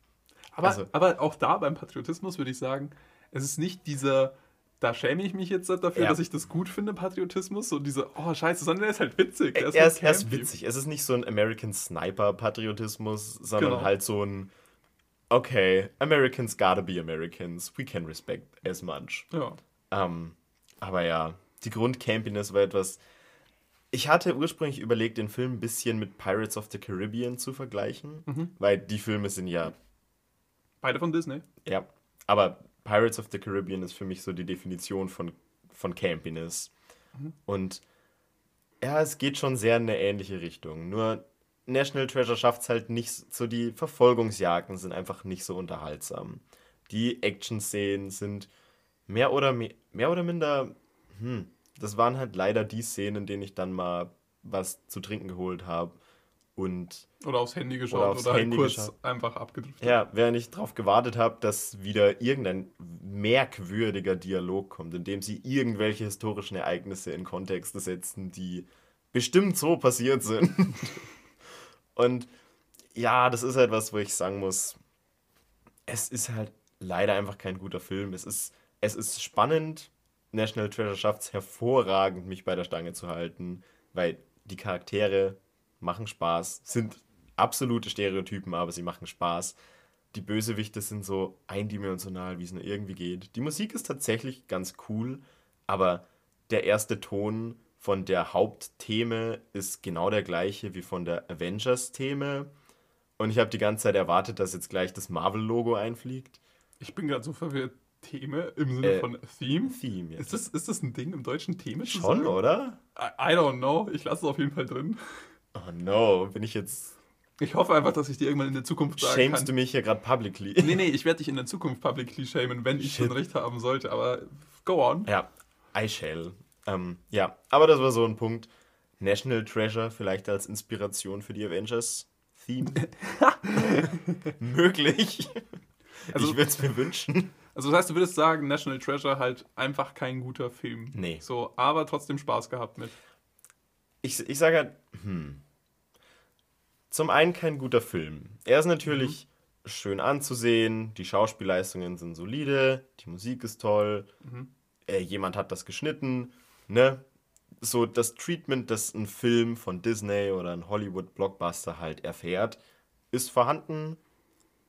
Aber, Also- aber auch da beim Patriotismus würde ich sagen, es ist nicht dieser, da schäme ich mich jetzt dafür, Ja. dass ich das gut finde, Patriotismus, so diese, oh scheiße, sondern er ist halt witzig. Er, nur er, ist, er ist witzig. Es ist nicht so ein American Sniper-Patriotismus, sondern Genau. halt so ein, okay, Americans gotta be Americans. We can respect as much. Ja. Ähm, aber ja, die Grundcampiness war etwas. Ich hatte ursprünglich überlegt, den Film ein bisschen mit Pirates of the Caribbean zu vergleichen, Mhm. weil die Filme sind ja Beide von Disney. Ja, aber Pirates of the Caribbean ist für mich so die Definition von, von Campiness. Und ja, es geht schon sehr in eine ähnliche Richtung. Nur National Treasure schafft es halt nicht, so die Verfolgungsjagden sind einfach nicht so unterhaltsam. Die Action-Szenen sind mehr oder, me mehr oder minder, hm, das waren halt leider die Szenen, in denen ich dann mal was zu trinken geholt habe. Und Oder aufs Handy geschaut Oder oder, aufs halt Handy kurz geschaut. einfach abgedriftet. Ja, während ich darauf gewartet habe, dass wieder irgendein merkwürdiger Dialog kommt, in dem sie irgendwelche historischen Ereignisse in Kontexte setzen, die bestimmt so passiert sind. Und ja, das ist halt was, wo ich sagen muss, es ist halt leider einfach kein guter Film. Es ist, es ist spannend. National Treasure schafft es hervorragend, mich bei der Stange zu halten, weil die Charaktere machen Spaß, sind absolute Stereotypen, aber sie machen Spaß. Die Bösewichte sind so eindimensional, wie es nur irgendwie geht. Die Musik ist tatsächlich ganz cool, aber der erste Ton von der Haupttheme ist genau der gleiche wie von der Avengers-Theme. Und ich habe die ganze Zeit erwartet, dass jetzt gleich das Marvel-Logo einfliegt. Ich bin gerade so verwirrt. Theme im Sinne Äh, von Theme? Theme jetzt. Ist das, ist das ein Ding im deutschen Theme? Schon, oder? I, I don't know. Ich lasse es auf jeden Fall drin. Oh no, bin ich jetzt. Ich hoffe einfach, dass ich dir irgendwann in der Zukunft sagen Shamest kann. du mich hier gerade publicly? Nee, nee, ich werde dich in der Zukunft publicly shamen, wenn ich Shit. schon recht haben sollte, aber go on. Ja, I shall. Ähm, ja, aber das war so ein Punkt. National Treasure vielleicht als Inspiration für die Avengers-Theme. Möglich. Also- ich würde es mir wünschen. Also das heißt, du würdest sagen, National Treasure halt einfach kein guter Film. Nee. So, aber trotzdem Spaß gehabt mit. Ich, ich sage halt, hm. Zum einen kein guter Film. Er ist natürlich schön anzusehen, die Schauspielleistungen sind solide, die Musik ist toll, äh, jemand hat das geschnitten, ne? So das Treatment, das ein Film von Disney oder ein Hollywood-Blockbuster halt erfährt, ist vorhanden.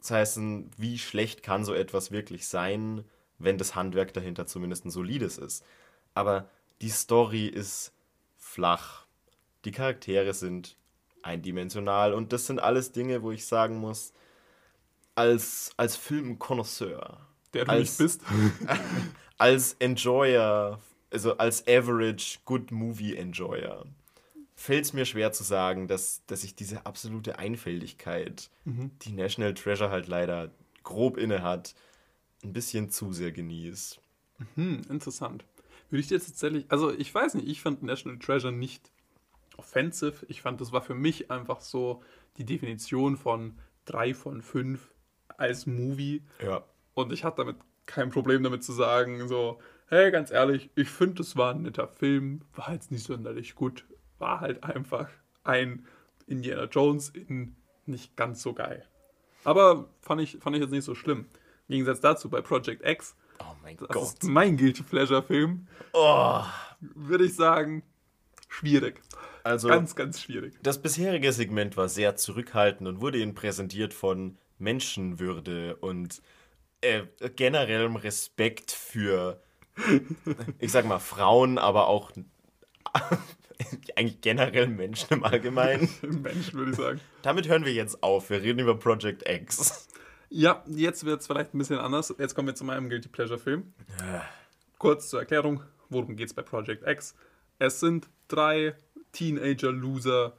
Das heißt, wie schlecht kann so etwas wirklich sein, wenn das Handwerk dahinter zumindest ein solides ist. Aber die Story ist flach. Die Charaktere sind eindimensional und das sind alles Dinge, wo ich sagen muss, als, als Filmkonnoisseur, Der du als, nicht bist. als Enjoyer, also als Average Good Movie Enjoyer, fällt es mir schwer zu sagen, dass, dass ich diese absolute Einfältigkeit, die National Treasure halt leider grob inne hat, ein bisschen zu sehr genieße. Hm, interessant. Würde ich dir jetzt tatsächlich, also ich weiß nicht, ich fand National Treasure nicht offensive. Ich fand, das war für mich einfach so die Definition von drei von fünf als Movie. Ja. Und ich hatte damit kein Problem damit zu sagen, so, hey, ganz ehrlich, ich finde, das war ein netter Film, war jetzt nicht sonderlich gut, war halt einfach ein Indiana Jones in nicht ganz so geil. Aber fand ich, fand ich jetzt nicht so schlimm. Im Gegensatz dazu bei Project X, Oh mein das Gott. ist mein Guilty Pleasure Film, Oh. würde ich sagen, schwierig. Also, Ganz, ganz schwierig. das bisherige Segment war sehr zurückhaltend und wurde Ihnen präsentiert von Menschenwürde und äh, generellem Respekt für, ich sag mal, Frauen, aber auch eigentlich generell Menschen im Allgemeinen. Mensch, würde ich sagen. Damit hören wir jetzt auf. Wir reden über Project X. Ja, jetzt wird es vielleicht ein bisschen anders. Jetzt kommen wir zu meinem Guilty Pleasure Film. Kurz zur Erklärung, worum geht es bei Project X? Es sind drei Teenager-Loser,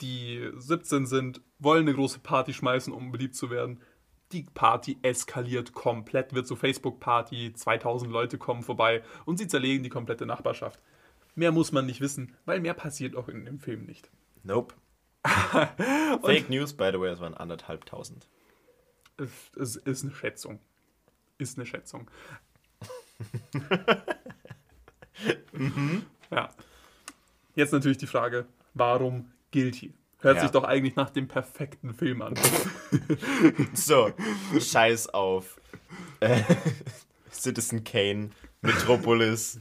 die 17 sind, wollen eine große Party schmeißen, um beliebt zu werden. Die Party eskaliert komplett, wird zur Facebook-Party, 2000 Leute kommen vorbei und sie zerlegen die komplette Nachbarschaft. Mehr muss man nicht wissen, weil mehr passiert auch in dem Film nicht. Nope. Fake News, by the way, es waren anderthalbtausend. Es, es ist eine Schätzung. Ist eine Schätzung. Ja. Jetzt natürlich die Frage, warum Guilty? Hört Ja. sich doch eigentlich nach dem perfekten Film an. So, scheiß auf. Äh, Citizen Kane, Metropolis.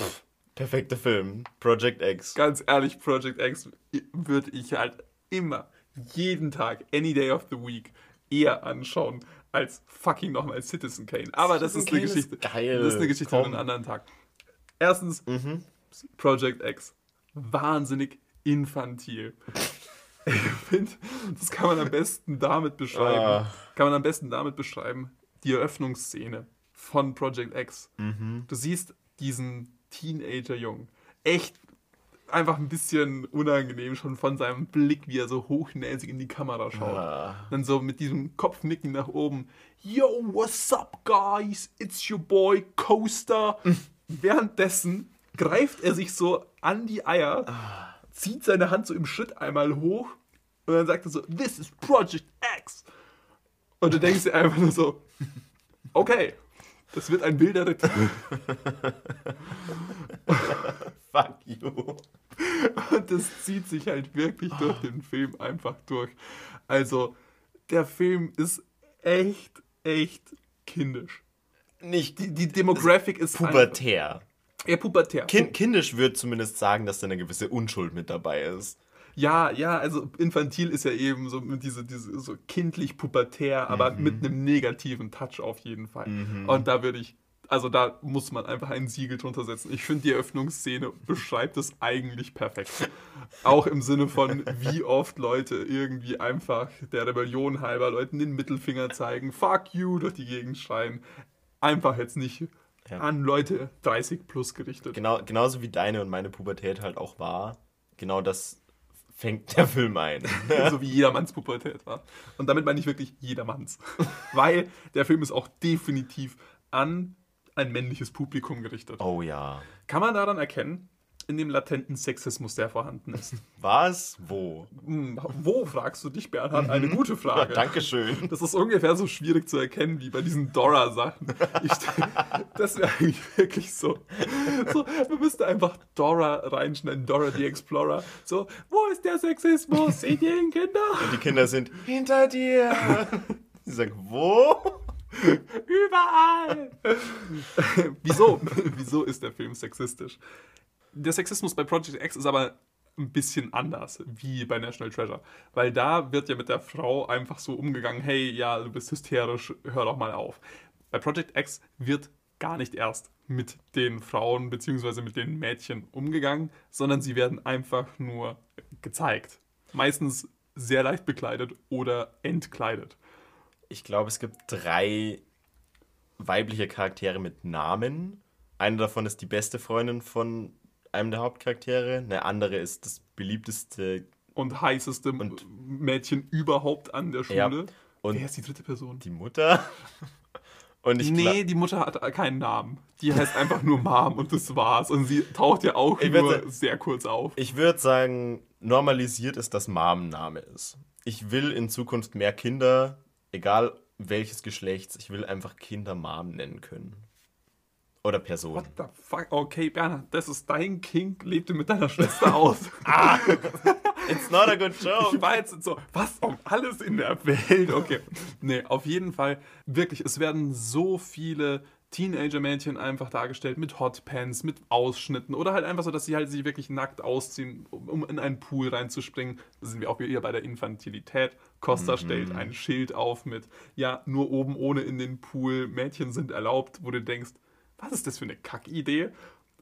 Pff, perfekter Film. Project X. Ganz ehrlich, Project X würde ich halt immer, jeden Tag, any day of the week, eher anschauen als fucking nochmal Citizen Kane. Aber das ist Citizen eine Kane ist Geschichte. geil. Das ist eine Geschichte Komm. für einen anderen Tag. Erstens, Mhm. Project X. Wahnsinnig infantil. Ich finde, das kann man am besten damit beschreiben. Ah. Kann man am besten damit beschreiben, die Eröffnungsszene von Project X. Mhm. Du siehst diesen Teenager-Jungen. Echt einfach ein bisschen unangenehm schon von seinem Blick, wie er so hochnäsig in die Kamera schaut. Ah. Dann so mit diesem Kopfnicken nach oben. Yo, what's up, guys? It's your boy Coaster. Währenddessen greift er sich so an die Eier, zieht seine Hand so im Schritt einmal hoch und dann sagt er so, this is Project X. Und du denkst dir einfach nur so, okay, das wird ein wilder Ritt. Fuck you. Und das zieht sich halt wirklich durch den Film einfach durch. Also, der Film ist echt, echt kindisch. Nicht Die, die Demographic ist pubertär. Einfach, ja, pubertär. Kind, kindisch würde zumindest sagen, dass da eine gewisse Unschuld mit dabei ist. Ja, ja, also infantil ist ja eben so diese, diese so kindlich pubertär, aber mit einem negativen Touch auf jeden Fall. Und da würde ich, also da muss man einfach ein Siegel drunter setzen. Ich finde, die Eröffnungsszene beschreibt es eigentlich perfekt. Auch im Sinne von, wie oft Leute irgendwie einfach der Rebellion halber Leuten den Mittelfinger zeigen, fuck you, durch die Gegend schreien. Einfach jetzt nicht Ja. an Leute 30 plus gerichtet. Genau, genauso wie deine und meine Pubertät halt auch war. Genau das fängt der Film ein. so wie jedermanns Pubertät war. Und damit meine ich wirklich jedermanns. Weil der Film ist auch definitiv an ein männliches Publikum gerichtet. Oh ja. Kann man daran erkennen, in dem latenten Sexismus, der vorhanden ist. Was? Wo? Hm, wo, fragst du dich, Bernhard? Eine gute Frage. Dankeschön. Das ist ungefähr so schwierig zu erkennen wie bei diesen Dora-Sachen. Das wäre eigentlich wirklich so. so. Man müsste einfach Dora reinschneiden, Dora the Explorer. So, wo ist der Sexismus? Seht ihr ihn, Kinder? Die Kinder sind hinter dir. Sie sagen, wo? Überall! Wieso? Wieso ist der Film sexistisch? Der Sexismus bei Project X ist aber ein bisschen anders, wie bei National Treasure. Weil da wird ja mit der Frau einfach so umgegangen, hey, ja, du bist hysterisch, hör doch mal auf. Bei Project X wird gar nicht erst mit den Frauen bzw. mit den Mädchen umgegangen, sondern sie werden einfach nur gezeigt. Meistens sehr leicht bekleidet oder entkleidet. Ich glaube, es gibt drei weibliche Charaktere mit Namen. Eine davon ist die beste Freundin von einem der Hauptcharaktere. Eine andere ist das beliebteste und heißeste und Mädchen überhaupt an der Schule. Ja. Und Wer ist die dritte Person? Die Mutter. Und ich nee, die Mutter hat keinen Namen. Die heißt einfach nur Mom und das war's. Und sie taucht ja auch ich nur sagen, sehr kurz auf. Ich würde sagen, normalisiert ist, dass Mom Name ist. Ich will in Zukunft mehr Kinder, egal welches Geschlechts, ich will einfach Kinder Mom nennen können. Oder Person. What the fuck? Okay, Bernhard, das ist dein King. Lebte mit deiner Schwester aus. ah, it's not a good joke. Ich war jetzt so, was um alles in der Welt? Okay. Nee, auf jeden Fall, wirklich, es werden so viele Teenager-Mädchen einfach dargestellt mit Hotpants, mit Ausschnitten oder halt einfach so, dass sie halt sich wirklich nackt ausziehen, um in einen Pool reinzuspringen. Da sind wir auch wieder bei der Infantilität. Costa mhm. stellt ein Schild auf mit, ja, nur oben ohne in den Pool, Mädchen sind erlaubt, wo du denkst, was ist das für eine Kackidee?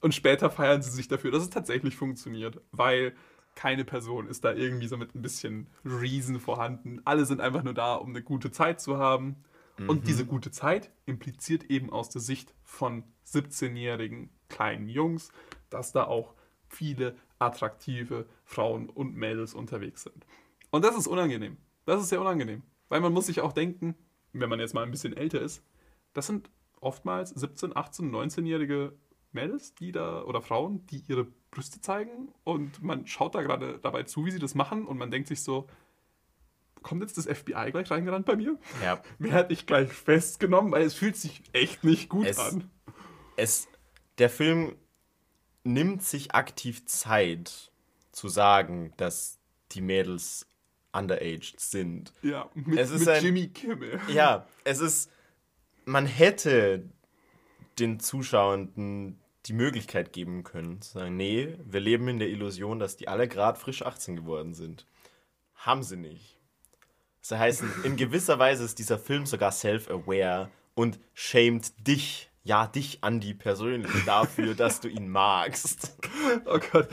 Und später feiern sie sich dafür, dass es tatsächlich funktioniert, weil keine Person ist da irgendwie so mit ein bisschen Reason vorhanden. Alle sind einfach nur da, um eine gute Zeit zu haben. Mhm. Und diese gute Zeit impliziert eben aus der Sicht von 17-jährigen kleinen Jungs, dass da auch viele attraktive Frauen und Mädels unterwegs sind. Und das ist unangenehm. Das ist sehr unangenehm. Weil man muss sich auch denken, wenn man jetzt mal ein bisschen älter ist, das sind oftmals 17, 18, 19-jährige Mädels, die da oder Frauen, die ihre Brüste zeigen und man schaut da gerade dabei zu, wie sie das machen und man denkt sich so, kommt jetzt das FBI gleich reingerannt bei mir? Ja. Werde ich gleich festgenommen, weil es fühlt sich echt nicht gut es, an. Es, der Film nimmt sich aktiv Zeit zu sagen, dass die Mädels underaged sind. Ja, mit, es ist mit ein, Jimmy Kimmel. Ja, es ist man hätte den Zuschauenden die Möglichkeit geben können, zu sagen, nee, wir leben in der Illusion, dass die alle gerade frisch 18 geworden sind. Haben sie nicht. Das heißt, in gewisser Weise ist dieser Film sogar self-aware und schämt dich, ja, dich, Andy, persönlich dafür, dass du ihn magst. Oh Gott.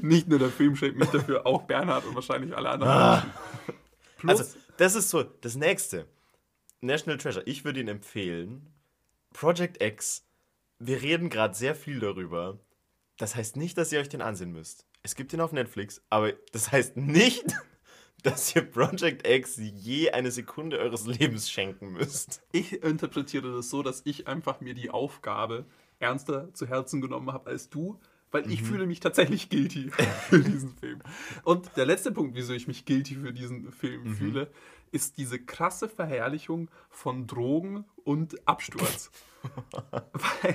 Nicht nur der Film schämt mich dafür, auch Bernhard und wahrscheinlich alle anderen. Ah. Also, das ist so das Nächste. National Treasure, ich würde ihn empfehlen. Project X, wir reden gerade sehr viel darüber. Das heißt nicht, dass ihr euch den ansehen müsst. Es gibt ihn auf Netflix, aber das heißt nicht, dass ihr Project X je eine Sekunde eures Lebens schenken müsst. Ich interpretiere das so, dass ich einfach mir die Aufgabe ernster zu Herzen genommen habe als du, weil ich mhm. fühle mich tatsächlich guilty für diesen Film. Und der letzte Punkt, wieso ich mich guilty für diesen Film mhm. fühle, ist diese krasse Verherrlichung von Drogen und Absturz. Weil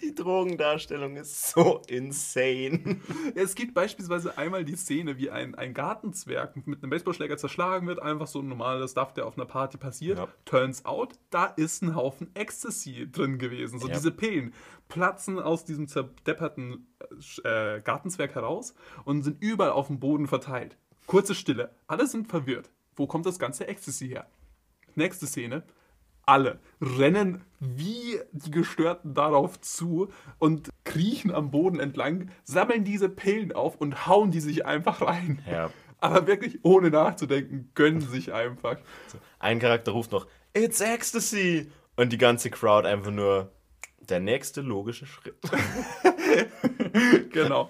die Drogendarstellung ist so insane. es gibt beispielsweise einmal die Szene, wie ein, ein Gartenzwerg mit einem Baseballschläger zerschlagen wird. Einfach so ein normales Stuff, der auf einer Party passiert. Ja. Turns out, da ist ein Haufen Ecstasy drin gewesen. So ja. diese Pillen platzen aus diesem zerdepperten äh, Gartenzwerg heraus und sind überall auf dem Boden verteilt. Kurze Stille. Alle sind verwirrt wo kommt das ganze Ecstasy her? Nächste Szene. Alle rennen wie die Gestörten darauf zu und kriechen am Boden entlang, sammeln diese Pillen auf und hauen die sich einfach rein. Ja. Aber wirklich ohne nachzudenken, gönnen sich einfach. Ein Charakter ruft noch, It's Ecstasy! Und die ganze Crowd einfach nur, der nächste logische Schritt. genau.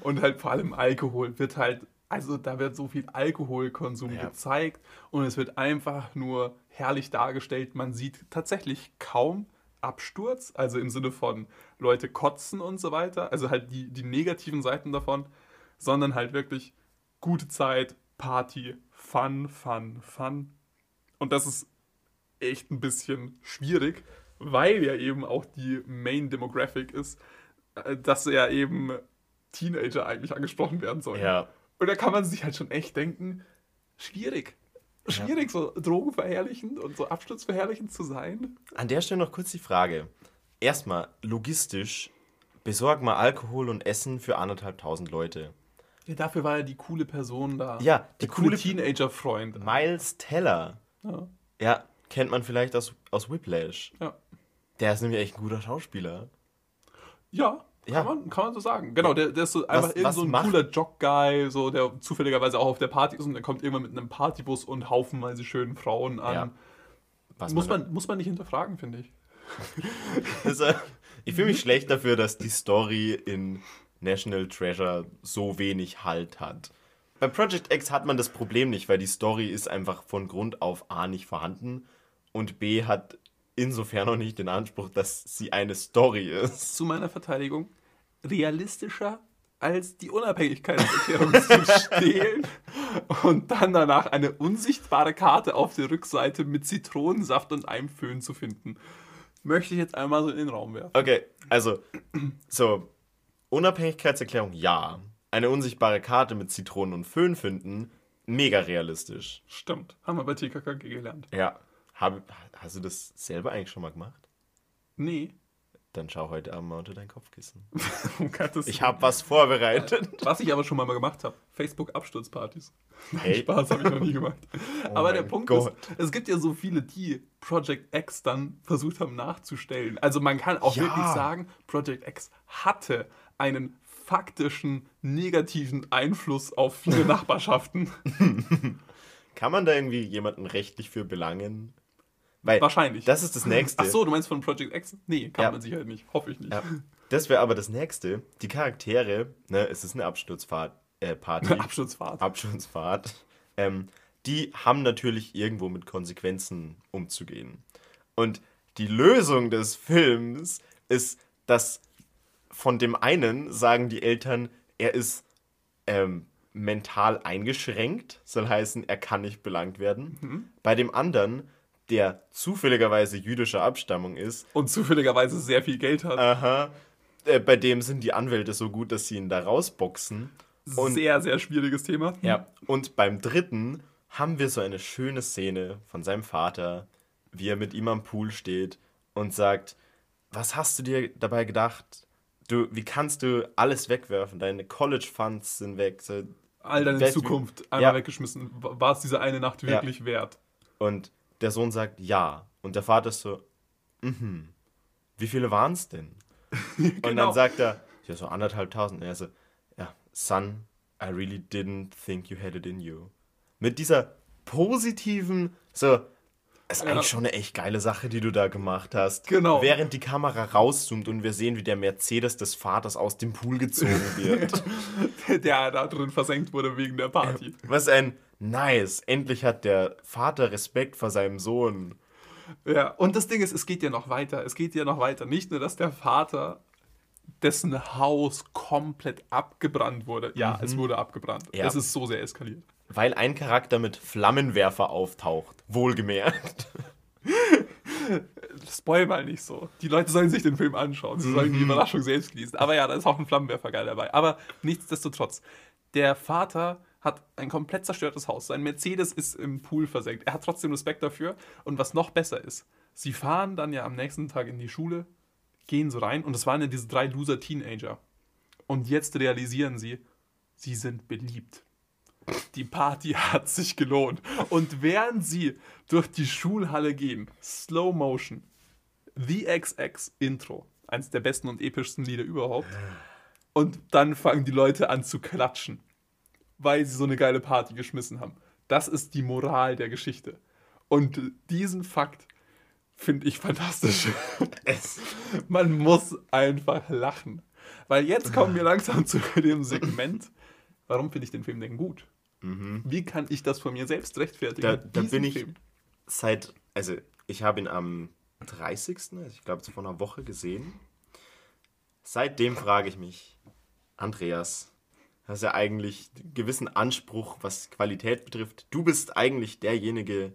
Und halt vor allem Alkohol wird halt also da wird so viel Alkoholkonsum ja. gezeigt und es wird einfach nur herrlich dargestellt. Man sieht tatsächlich kaum Absturz, also im Sinne von Leute kotzen und so weiter, also halt die, die negativen Seiten davon, sondern halt wirklich gute Zeit, Party, Fun, Fun, Fun. Und das ist echt ein bisschen schwierig, weil ja eben auch die Main Demographic ist, äh, dass ja eben Teenager eigentlich angesprochen werden sollen. Ja. Und da kann man sich halt schon echt denken, schwierig. Schwierig, ja. so drogenverherrlichend und so absturzverherrlichend zu sein. An der Stelle noch kurz die Frage. Erstmal, logistisch, besorg mal Alkohol und Essen für anderthalb tausend Leute. Ja, dafür war er die coole Person da. Ja, die der coole, coole- Teenager-Freund. Miles Teller. Ja. Ja, kennt man vielleicht aus, aus Whiplash. Ja. Der ist nämlich echt ein guter Schauspieler. Ja, kann, Ja. Man, kann man so sagen. Genau, der, der ist so einfach irgend was so ein macht- cooler Jock-Guy, so, der zufälligerweise auch auf der Party ist und der kommt irgendwann mit einem Partybus und haufenweise schönen Frauen an. Ja. Was Muss, man, muss man nicht hinterfragen, finde ich. Also, ich fühle mich schlecht dafür, dass die Story in National Treasure so wenig Halt hat. Bei Project X hat man das Problem nicht, weil die Story ist einfach von Grund auf A nicht vorhanden und B hat insofern noch nicht den Anspruch, dass sie eine Story ist. Zu meiner Verteidigung, realistischer als die Unabhängigkeitserklärung zu stehlen und dann danach eine unsichtbare Karte auf der Rückseite mit Zitronensaft und einem Föhn zu finden. Möchte ich jetzt einmal so in den Raum werfen. Okay, also, so, Unabhängigkeitserklärung, ja. Eine unsichtbare Karte mit Zitronen und Föhn finden, mega realistisch. Stimmt, haben wir bei TKKG gelernt. Ja. Hab, hast du das selber eigentlich schon mal gemacht? Nee, Dann schau heute Abend mal unter dein Kopfkissen. um Gottes Ich habe was vorbereitet. Was ich aber schon mal gemacht habe, Facebook-Absturzpartys. Hey. Spaß habe ich noch nie gemacht. aber der Punkt Gott. ist, es gibt ja so viele, die Project X dann versucht haben nachzustellen. Also man kann auch Ja. wirklich sagen, Project X hatte einen faktischen negativen Einfluss auf viele Nachbarschaften. Kann man da irgendwie jemanden rechtlich für belangen? Weil Wahrscheinlich. Das ist das Nächste. Ach so, du meinst von Project X? Nee, kann Ja. man sicher nicht. Hoffe ich nicht. Ja, das wäre aber das Nächste. Die Charaktere, ne, es ist eine Absturzfahrt, äh, Party. Absturzfahrt. Absturzfahrt. Ähm, die haben natürlich irgendwo mit Konsequenzen umzugehen. Und die Lösung des Films ist, dass von dem einen sagen die Eltern, er ist ähm, mental eingeschränkt, soll heißen, er kann nicht belangt werden. Bei dem anderen, der zufälligerweise jüdischer Abstammung ist, Und zufälligerweise sehr viel Geld hat. aha, äh, bei dem sind die Anwälte so gut, dass sie ihn da rausboxen. Und sehr, sehr schwieriges Thema. ja, und beim dritten haben wir so eine schöne Szene von seinem Vater, wie er mit ihm am Pool steht und sagt, was hast du dir dabei gedacht? Du, wie kannst du alles wegwerfen? Deine College Funds sind weg. So, All deine Zukunft einmal Ja. weggeschmissen. War es diese eine Nacht wirklich wert? Und der Sohn sagt ja. Und der Vater ist so, mhm. Wie viele waren es denn? Und Genau. dann sagt er, ja, so anderthalb tausend. Und er so, ja, son, I really didn't think you had it in you. Mit dieser positiven, so, ist Ja. eigentlich schon eine echt geile Sache, die du da gemacht hast. Genau. Während die Kamera rauszoomt und wir sehen, wie der Mercedes des Vaters aus dem Pool gezogen wird. der da drin versenkt wurde wegen der Party. Was ein nice. Endlich hat der Vater Respekt vor seinem Sohn. Ja, und das Ding ist, es geht ja noch weiter. Es geht ja noch weiter. Nicht nur, dass der Vater dessen Haus komplett abgebrannt wurde. Ja, es wurde abgebrannt. Ja. Es ist so sehr eskaliert. Weil ein Charakter mit Flammenwerfer auftaucht. Wohlgemerkt. Spoil mal nicht so. Die Leute sollen sich den Film anschauen. Sie sollen die Überraschung selbst genießen. Aber ja, da ist auch ein Flammenwerfer geil dabei. Aber nichtsdestotrotz, der Vater hat ein komplett zerstörtes Haus. Sein Mercedes ist im Pool versenkt. Er hat trotzdem Respekt dafür. Und was noch besser ist, sie fahren dann ja am nächsten Tag in die Schule, gehen so rein und es waren ja diese drei Loser-Teenager. Und jetzt realisieren sie, sie sind beliebt. Die Party hat sich gelohnt. Und während sie durch die Schulhalle gehen, Slow Motion, The XX Intro, eines der besten und epischsten Lieder überhaupt. Und dann fangen die Leute an zu klatschen, weil sie so eine geile Party geschmissen haben. Das ist die Moral der Geschichte. Und diesen Fakt finde ich fantastisch. Es, Man muss einfach lachen. Weil jetzt kommen wir langsam zu dem Segment. Warum finde ich den Film denn gut? Wie kann ich das von mir selbst rechtfertigen? Mhm. Da- da bin ich- seit, also ich habe ihn am 30., also ich glaube, vor einer Woche gesehen. Seitdem frage ich mich, Andreas, hast ja eigentlich einen gewissen Anspruch, was Qualität betrifft. Du bist eigentlich derjenige,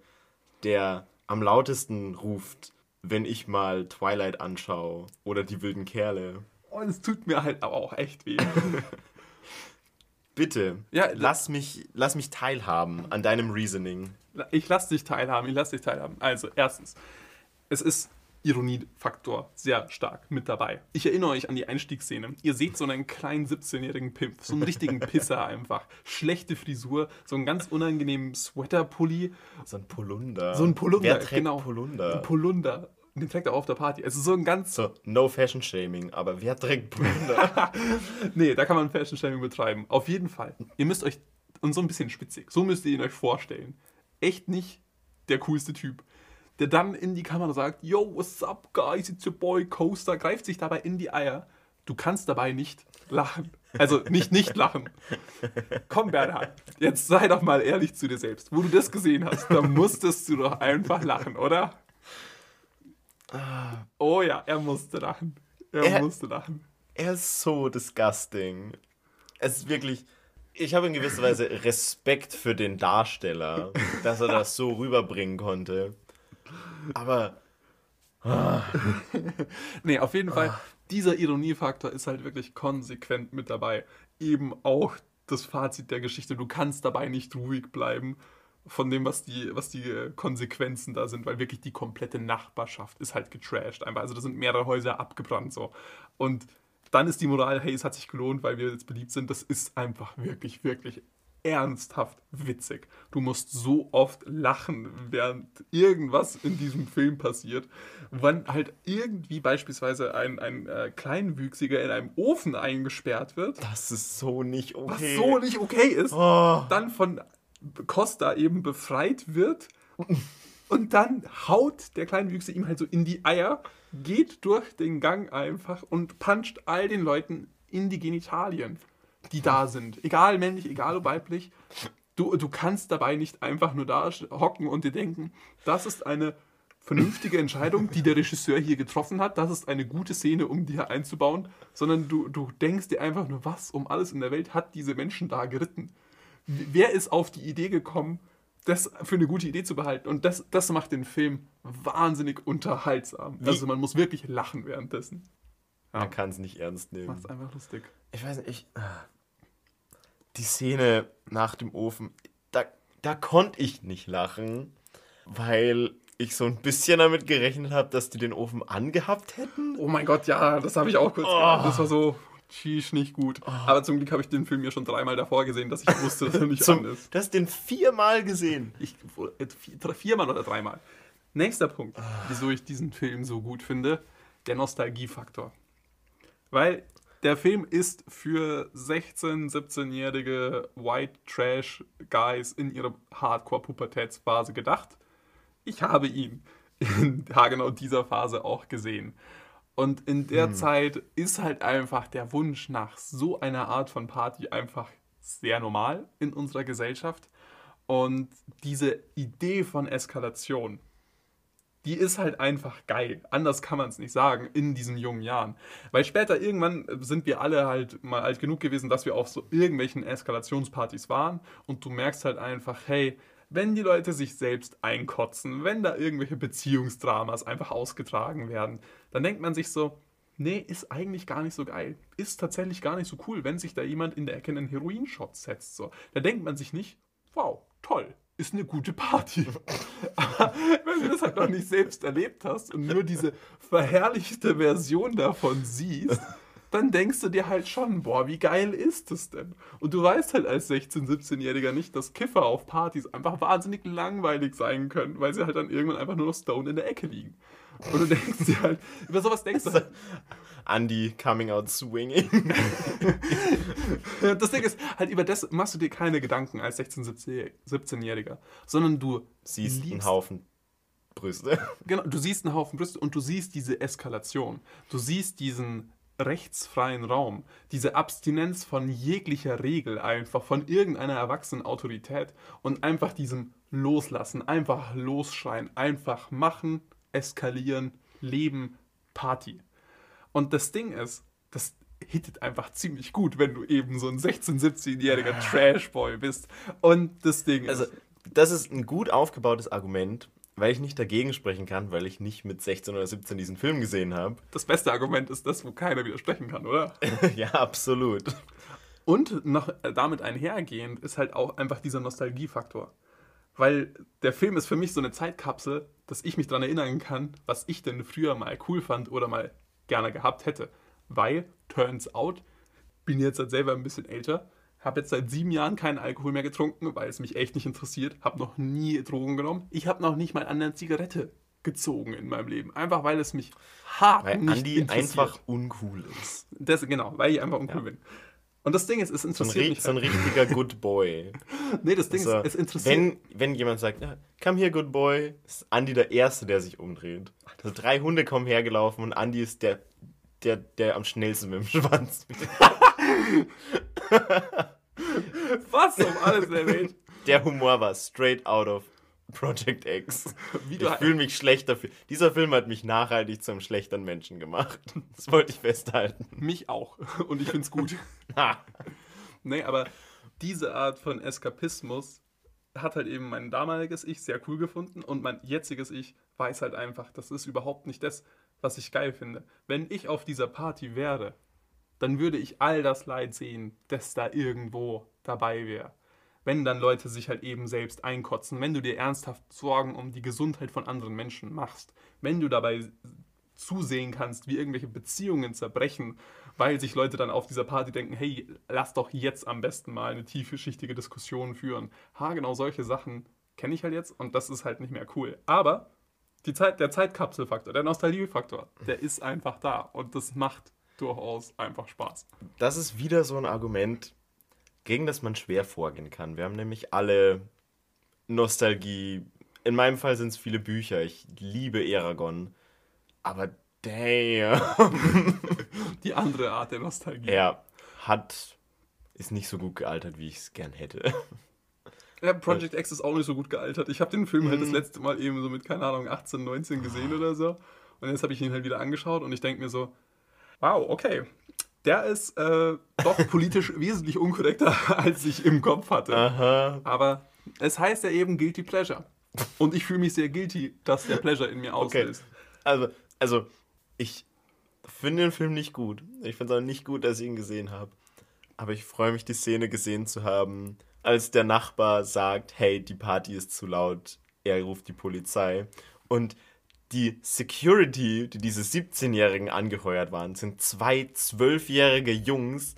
der am lautesten ruft, wenn ich mal Twilight anschaue oder die wilden Kerle. Und es tut mir halt aber auch echt weh. Bitte, Ja, lass, mich, lass mich teilhaben an deinem Reasoning. Ich lasse dich teilhaben, ich lasse dich teilhaben. Also, erstens, es ist Ironiefaktor sehr stark mit dabei. Ich erinnere euch an die Einstiegsszene. Ihr seht so einen kleinen 17-jährigen Pimp, so einen richtigen Pisser einfach. Schlechte Frisur, so einen ganz unangenehmen Sweaterpulli. So ein Polunder. So ein Polunder, Wer trägt genau. Polunder? Ein Polunder. Den trägt er auch auf der Party. Also so ein ganz. So, no Fashion Shaming, aber wer trägt Polunder? nee, da kann man Fashion Shaming betreiben. Auf jeden Fall. Ihr müsst euch. Und so ein bisschen spitzig. So müsst ihr ihn euch vorstellen. Echt nicht der coolste Typ. Der dann in die Kamera sagt: Yo, what's up, guys? It's your boy Coaster. Greift sich dabei in die Eier. Du kannst dabei nicht lachen. Also nicht nicht lachen. Komm, Bernhard, jetzt sei doch mal ehrlich zu dir selbst. Wo du das gesehen hast, da musstest du doch einfach lachen, oder? Oh ja, er musste lachen. Er, Er- musste lachen. er ist so disgusting. Es ist wirklich. Ich habe in gewisser Weise Respekt für den Darsteller, dass er das so rüberbringen konnte. Aber Nee, auf jeden Fall, dieser Ironiefaktor ist halt wirklich konsequent mit dabei. Eben auch das Fazit der Geschichte. Du kannst dabei nicht ruhig bleiben von dem, was die, was die äh, Konsequenzen da sind, weil wirklich die komplette Nachbarschaft ist halt getrashed. Einfach. Also da sind mehrere Häuser abgebrannt so. Und dann ist die Moral, hey, es hat sich gelohnt, weil wir jetzt beliebt sind. Das ist einfach wirklich, wirklich ernsthaft witzig. Du musst so oft lachen, während irgendwas in diesem Film passiert. Wann halt irgendwie beispielsweise ein, ein äh, Kleinwüchsiger in einem Ofen eingesperrt wird, das ist so nicht was okay. so nicht okay ist, Oh. dann von Costa eben befreit wird und dann haut der Kleinwüchse ihm halt so in die Eier, geht durch den Gang einfach und puncht all den Leuten in die Genitalien, die da sind. Egal männlich, egal ob weiblich. Du, du kannst dabei nicht einfach nur da hocken und dir denken, das ist eine vernünftige Entscheidung, die der Regisseur hier getroffen hat. Das ist eine gute Szene, um die hier einzubauen. Sondern du, du denkst dir einfach nur, was um alles in der Welt hat diese Menschen da geritten? Wer ist auf die Idee gekommen, das für eine gute Idee zu behalten? Und das, das macht den Film wahnsinnig unterhaltsam. Also man muss wirklich lachen währenddessen. Man kann es nicht ernst nehmen. Macht's einfach lustig. Ich weiß nicht, ich. Die Szene nach dem Ofen, da, da konnte ich nicht lachen, weil ich so ein bisschen damit gerechnet habe, dass die den Ofen angehabt hätten. Oh mein Gott, ja, das habe ich auch kurz gedacht. Das war so, sheesh, nicht gut. Aber zum Glück habe ich den Film ja schon dreimal davor gesehen, dass ich wusste, dass er nicht an Zum, ist. du hast den viermal gesehen. Ich, äh, vier- viermal oder dreimal. Nächster Punkt, wieso ich diesen Film so gut finde, der Nostalgiefaktor. Weil der Film ist für 16-, 17-jährige White Trash Guys in ihrer Hardcore-Pubertätsphase gedacht. Ich habe ihn in genau dieser Phase auch gesehen. Und in der Zeit ist halt einfach der Wunsch nach so einer Art von Party einfach sehr normal in unserer Gesellschaft. Und diese Idee von Eskalation, die ist halt einfach geil. Anders kann man es nicht sagen in diesen jungen Jahren. Weil später irgendwann sind wir alle halt mal alt genug gewesen, dass wir auf so irgendwelchen Eskalationspartys waren und du merkst halt einfach, hey, wenn die Leute sich selbst einkotzen, wenn da irgendwelche Beziehungsdramas einfach ausgetragen werden, dann denkt man sich so, nee, ist eigentlich gar nicht so geil. Ist tatsächlich gar nicht so cool, wenn sich da jemand in der Ecke einen Heroinshot setzt. So. Da denkt man sich nicht, wow, toll, ist eine gute Party. Aber wenn du das halt noch nicht selbst erlebt hast und nur diese verherrlichte Version davon siehst, dann denkst du dir halt schon, boah, wie geil ist das denn? Und du weißt halt als 16-, 17-Jähriger nicht, dass Kiffer auf Partys einfach wahnsinnig langweilig sein können, weil sie halt dann irgendwann einfach nur noch stone in der Ecke liegen. Und du denkst dir halt, über sowas denkst du halt, Andy coming out swinging. das Ding ist, halt über das machst du dir keine Gedanken als 16-, 17-Jähriger, sondern du Siehst einen Haufen Brüste. Genau, du siehst einen Haufen Brüste und du siehst diese Eskalation. Du siehst diesen rechtsfreien Raum, diese Abstinenz von jeglicher Regel einfach, von irgendeiner erwachsenen Autorität und einfach diesem Loslassen, einfach losschreien, einfach machen, eskalieren, leben, Party. Und das Ding ist, das hittet einfach ziemlich gut, wenn du eben so ein 16-, 17-jähriger Trashboy bist. Und das Ding Also, ist, das ist ein gut aufgebautes Argument, weil ich nicht dagegen sprechen kann, weil ich nicht mit 16 oder 17 diesen Film gesehen habe. das beste Argument ist das, wo keiner widersprechen kann, oder? ja, absolut. Und noch äh, damit einhergehend ist halt auch einfach dieser Nostalgiefaktor. weil der Film ist für mich so eine Zeitkapsel, dass ich mich daran erinnern kann, was ich denn früher mal cool fand oder mal gerne gehabt hätte. Weil, turns out, bin jetzt halt selber ein bisschen älter, habe jetzt seit sieben Jahren keinen Alkohol mehr getrunken, weil es mich echt nicht interessiert, habe noch nie Drogen genommen. Ich habe noch nicht mal an einer Zigarette gezogen in meinem Leben. Einfach weil es mich hart Weil nicht Andi interessiert. einfach uncool ist. Das, genau, weil ich einfach uncool Ja. bin. Und das Ding ist, es So interessiert ri- mich. so ein halt- richtiger Good Boy. nee, das Ding So, ist, es interessiert. wenn, wenn jemand sagt, ja, come here, Good Boy, ist Andi der Erste, der sich umdreht. Also drei Hunde kommen hergelaufen und Andi ist der, der, der am schnellsten mit dem Schwanz. was um alles Welt? Der Humor war straight out of Project X. Ich fühle mich schlecht dafür. Dieser Film hat mich nachhaltig zu einem schlechteren Menschen gemacht. Das wollte ich festhalten. Mich auch. Und ich finde es gut. Nee, aber diese Art von Eskapismus hat halt eben mein damaliges Ich sehr cool gefunden und mein jetziges Ich weiß halt einfach, das ist überhaupt nicht das, was ich geil finde. Wenn ich auf dieser Party wäre, dann würde ich all das Leid sehen, das da irgendwo dabei wäre. Wenn dann Leute sich halt eben selbst einkotzen, wenn du dir ernsthaft Sorgen um die Gesundheit von anderen Menschen machst, wenn du dabei zusehen kannst, wie irgendwelche Beziehungen zerbrechen, weil sich Leute dann auf dieser Party denken, hey, lass doch jetzt am besten mal eine tiefschichtige Diskussion führen. Ha, genau solche Sachen kenne ich halt jetzt und das ist halt nicht mehr cool. Aber die Zeit, der Zeitkapselfaktor, der Nostalgiefaktor, der ist einfach da und das macht durchaus einfach Spaß. Das ist wieder so ein Argument, gegen das man schwer vorgehen kann. Wir haben nämlich alle Nostalgie. In meinem Fall sind es viele Bücher. Ich liebe Aragon. Aber damn. Die andere Art der Nostalgie. Er hat. Ist nicht so gut gealtert, wie ich es gern hätte. Ja, Project X ist auch nicht so gut gealtert. Ich habe den Film halt das letzte Mal eben so mit, keine Ahnung, 18, 19 gesehen oder so. Und jetzt habe ich ihn halt wieder angeschaut und ich denke mir so, wow, okay. Der ist äh, doch politisch wesentlich unkorrekter, als ich im Kopf hatte. Aha. Aber es heißt ja eben Guilty Pleasure. Und ich fühle mich sehr guilty, dass der Pleasure in mir Okay. auslöst. Also, also, ich finde den Film nicht gut. Ich finde es auch nicht gut, dass ich ihn gesehen habe. Aber ich freue mich, die Szene gesehen zu haben, als der Nachbar sagt, hey, die Party ist zu laut. Er ruft die Polizei. Und die Security, die diese 17-Jährigen angeheuert waren, sind zwei zwölfjährige Jungs,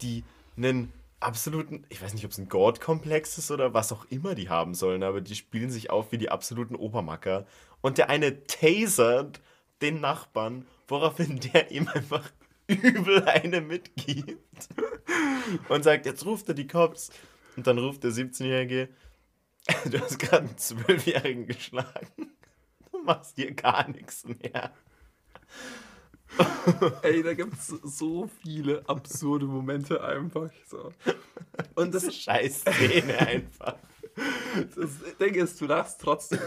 die einen absoluten, ich weiß nicht, ob es ein God-Komplex ist oder was auch immer die haben sollen, aber die spielen sich auf wie die absoluten Obermacker. Und der eine tasert den Nachbarn, woraufhin der ihm einfach übel eine mitgibt und sagt, jetzt ruft er die Cops. Und dann ruft der 17-Jährige, du hast gerade einen Zwölfjährigen geschlagen. Machst hier gar nichts mehr. Ey, da gibt es so viele absurde Momente einfach. So. Und das, scheiß Szene einfach. das Ding ist, du lachst trotzdem.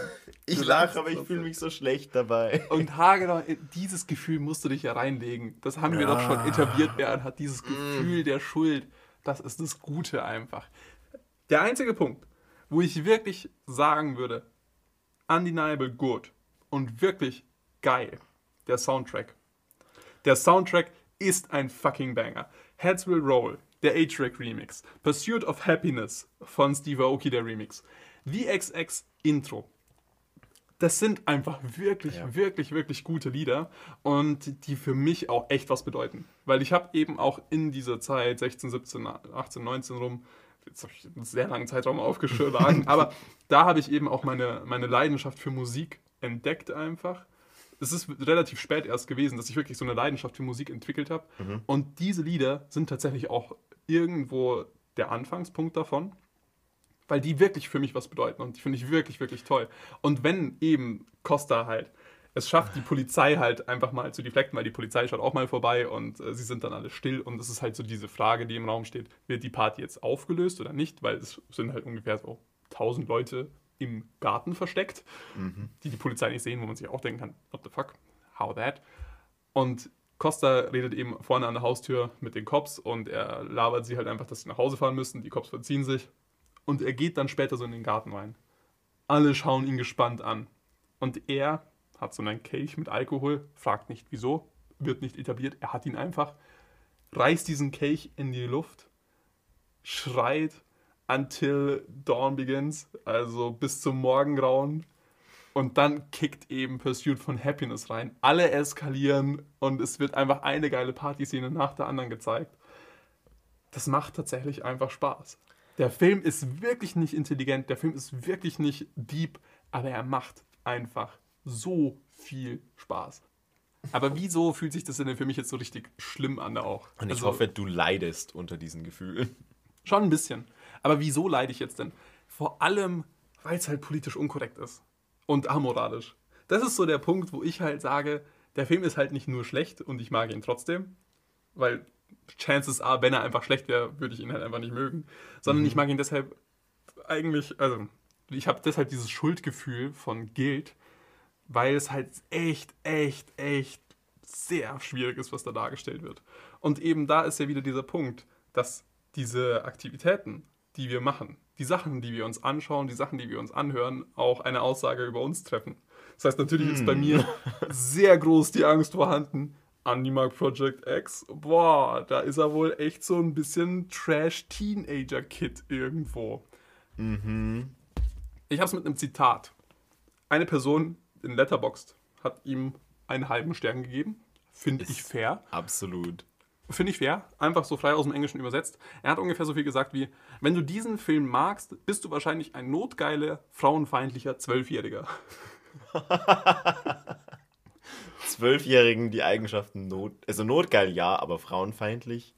Ich lache, aber ich fühle mich so schlecht dabei. Und haargenau, dieses Gefühl musst du dich ja reinlegen. Das haben wir doch schon etabliert. Bernd hat dieses Gefühl der Schuld. Das ist das Gute einfach. Der einzige Punkt, wo ich wirklich sagen würde, undeniable good und wirklich geil, der Soundtrack. Der Soundtrack ist ein fucking Banger. Heads Will Roll, der A-Track Remix. Pursuit of Happiness von Steve Aoki, der Remix. VXX Intro das sind einfach wirklich, Ja. wirklich, wirklich gute Lieder und die für mich auch echt was bedeuten. Weil ich habe eben auch in dieser Zeit, 16, 17, 18, 19 rum, jetzt habe ich einen sehr langen Zeitraum aufgeschlagen, aber da habe ich eben auch meine, meine Leidenschaft für Musik entdeckt einfach. Es ist relativ spät erst gewesen, dass ich wirklich so eine Leidenschaft für Musik entwickelt habe. Und diese Lieder sind tatsächlich auch irgendwo der Anfangspunkt davon weil die wirklich für mich was bedeuten und die finde ich wirklich, wirklich toll. Und wenn eben Costa halt es schafft, die Polizei halt einfach mal zu deflekten, weil die Polizei schaut auch mal vorbei und äh, sie sind dann alle still und es ist halt so diese Frage, die im Raum steht, wird die Party jetzt aufgelöst oder nicht, weil es sind halt ungefähr so 1000 Leute im Garten versteckt, die die Polizei nicht sehen, wo man sich auch denken kann, what the fuck, how that? Und Costa redet eben vorne an der Haustür mit den Cops und er labert sie halt einfach, dass sie nach Hause fahren müssen. Die Cops verziehen sich und er geht dann später so in den Garten rein. Alle schauen ihn gespannt an. Und er hat so einen Kelch mit Alkohol, fragt nicht wieso, wird nicht etabliert. Er hat ihn einfach, reißt diesen Kelch in die Luft, schreit until dawn begins, also bis zum Morgengrauen. Und dann kickt eben Pursuit von Happiness rein. Alle eskalieren und es wird einfach eine geile Partyszene nach der anderen gezeigt. Das macht tatsächlich einfach Spaß. Der Film ist wirklich nicht intelligent, der Film ist wirklich nicht deep, aber er macht einfach so viel Spaß. Aber wieso fühlt sich das denn für mich jetzt so richtig schlimm an auch? Und ich Also- hoffe, du leidest unter diesen Gefühlen. Schon ein bisschen. Aber wieso leide ich jetzt denn? Vor allem, weil es halt politisch unkorrekt ist. Und amoralisch. Das ist so der Punkt, wo ich halt sage, der Film ist halt nicht nur schlecht und ich mag ihn trotzdem. Weil Chances are, wenn er einfach schlecht wäre, würde ich ihn halt einfach nicht mögen. Sondern ich mag ihn deshalb eigentlich, also ich habe deshalb dieses Schuldgefühl von Guild, weil es halt echt, echt, echt sehr schwierig ist, was da dargestellt wird. Und eben da ist ja wieder dieser Punkt, dass diese Aktivitäten, die wir machen, die Sachen, die wir uns anschauen, die Sachen, die wir uns anhören, auch eine Aussage über uns treffen. Das heißt, natürlich ist bei mir sehr groß die Angst vorhanden. Mag Project X, boah, da ist er wohl echt so ein bisschen Trash-Teenager-Kid irgendwo. Ich habe es mit einem Zitat. Eine Person in Letterboxd hat ihm einen halben Stern gegeben. Finde ich fair. Absolut. Finde ich fair. Einfach so frei aus dem Englischen übersetzt. Er hat ungefähr so viel gesagt wie: Wenn du diesen Film magst, bist du wahrscheinlich ein notgeiler, frauenfeindlicher Zwölfjähriger. Zwölfjährigen die Eigenschaften not, also notgeil ja, aber frauenfeindlich.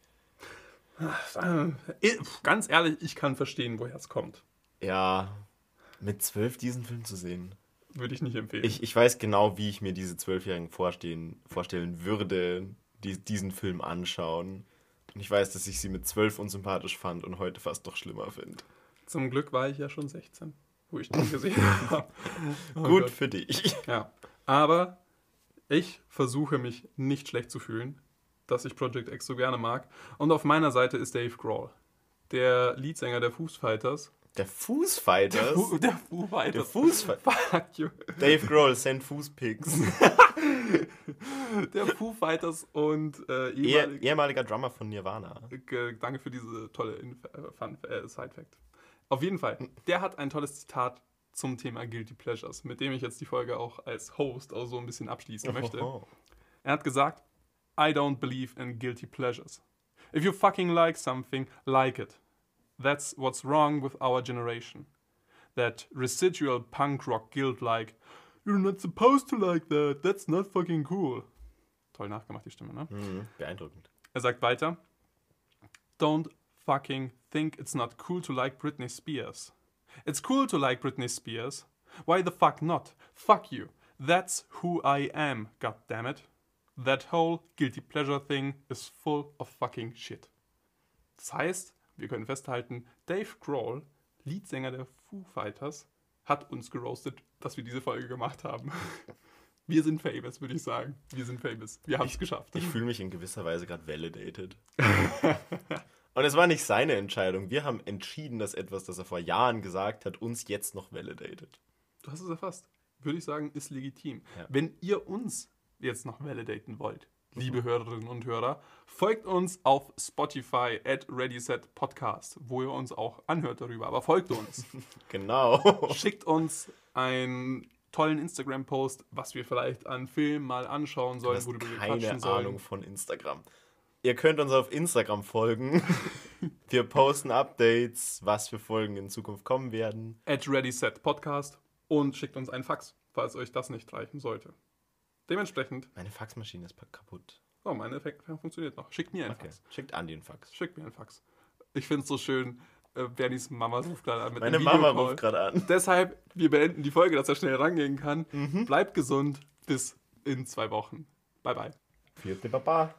Äh, Ganz ehrlich, ich kann verstehen, woher es kommt. Ja, mit zwölf diesen Film zu sehen. Würde ich nicht empfehlen. Ich, ich weiß genau, wie ich mir diese Zwölfjährigen vorstellen würde, die diesen Film anschauen. Und ich weiß, dass ich sie mit zwölf unsympathisch fand und heute fast noch schlimmer finde. Zum Glück war ich ja schon 16, wo ich den gesehen habe. Oh Gut Gott. für dich. Ja, aber ich versuche mich nicht schlecht zu fühlen, dass ich Project X so gerne mag. Und auf meiner Seite ist Dave Grohl, der Leadsänger der Foo Fighters. Der Fußfighters. Fu- der Foo Der Fighters. Fußfighter. Fuck you. Dave Grohl, send Fußpics. Der Foo Fighters und äh, Ehe, ehemalige- ehemaliger Drummer von Nirvana. Danke für diese tolle Inf äh, Fun äh, Side Fact. Auf jeden Fall, der hat ein tolles Zitat zum Thema Guilty Pleasures, mit dem ich jetzt die Folge auch als Host auch so ein bisschen abschließen möchte. Oho. Er hat gesagt, I don't believe in guilty pleasures. If you fucking like something, like it. That's what's wrong with our generation. That residual punk rock guilt like, you're not supposed to like that, that's not fucking cool. Toll nachgemacht, die Stimme, ne? Mhm, beeindruckend. Er sagt weiter, Don't fucking think it's not cool to like Britney Spears. It's cool to like Britney Spears. Why the fuck not? Fuck you. That's who I am, goddammit. That whole guilty pleasure thing is full of fucking shit. Das heißt, wir können festhalten, Dave Grohl, Leadsänger der Foo Fighters, hat uns geroastet, dass wir diese Folge gemacht haben. Wir sind famous, würde ich sagen. Wir sind famous. Wir haben es geschafft. Ich fühle mich in gewisser Weise gerade validated. Und es war nicht seine Entscheidung. Wir haben entschieden, dass etwas, das er vor Jahren gesagt hat, uns jetzt noch validated. Du hast es erfasst. Würde ich sagen, ist legitim. Ja. Wenn ihr uns jetzt noch validaten wollt, liebe Hörerinnen und Hörer, folgt uns auf Spotify at ReadySetPodcast, wo ihr uns auch anhört darüber. Aber folgt uns. Genau. Schickt uns einen tollen Instagram-Post, was wir vielleicht an Filmen mal anschauen sollen, worüber wir keine quatschen sollen. Ahnung von Instagram. Ihr könnt uns auf Instagram folgen. Wir posten Updates, was für Folgen in Zukunft kommen werden. At ReadySetPodcast und schickt uns einen Fax, falls euch das nicht reichen sollte. Dementsprechend, Meine Faxmaschine ist kaputt. oh, meine funktioniert noch. Schickt mir einen Okay. Fax. Schickt Andi einen Fax. Schick mir einen Fax. Ich finde es so schön. Äh, Bernys Mama ruft gerade an mit Meine einem Mama ruft gerade an. Deshalb, wir beenden die Folge, dass er schnell rangehen kann. Mhm. Bleibt gesund. Bis in zwei Wochen. Bye, bye. Vierte Papa.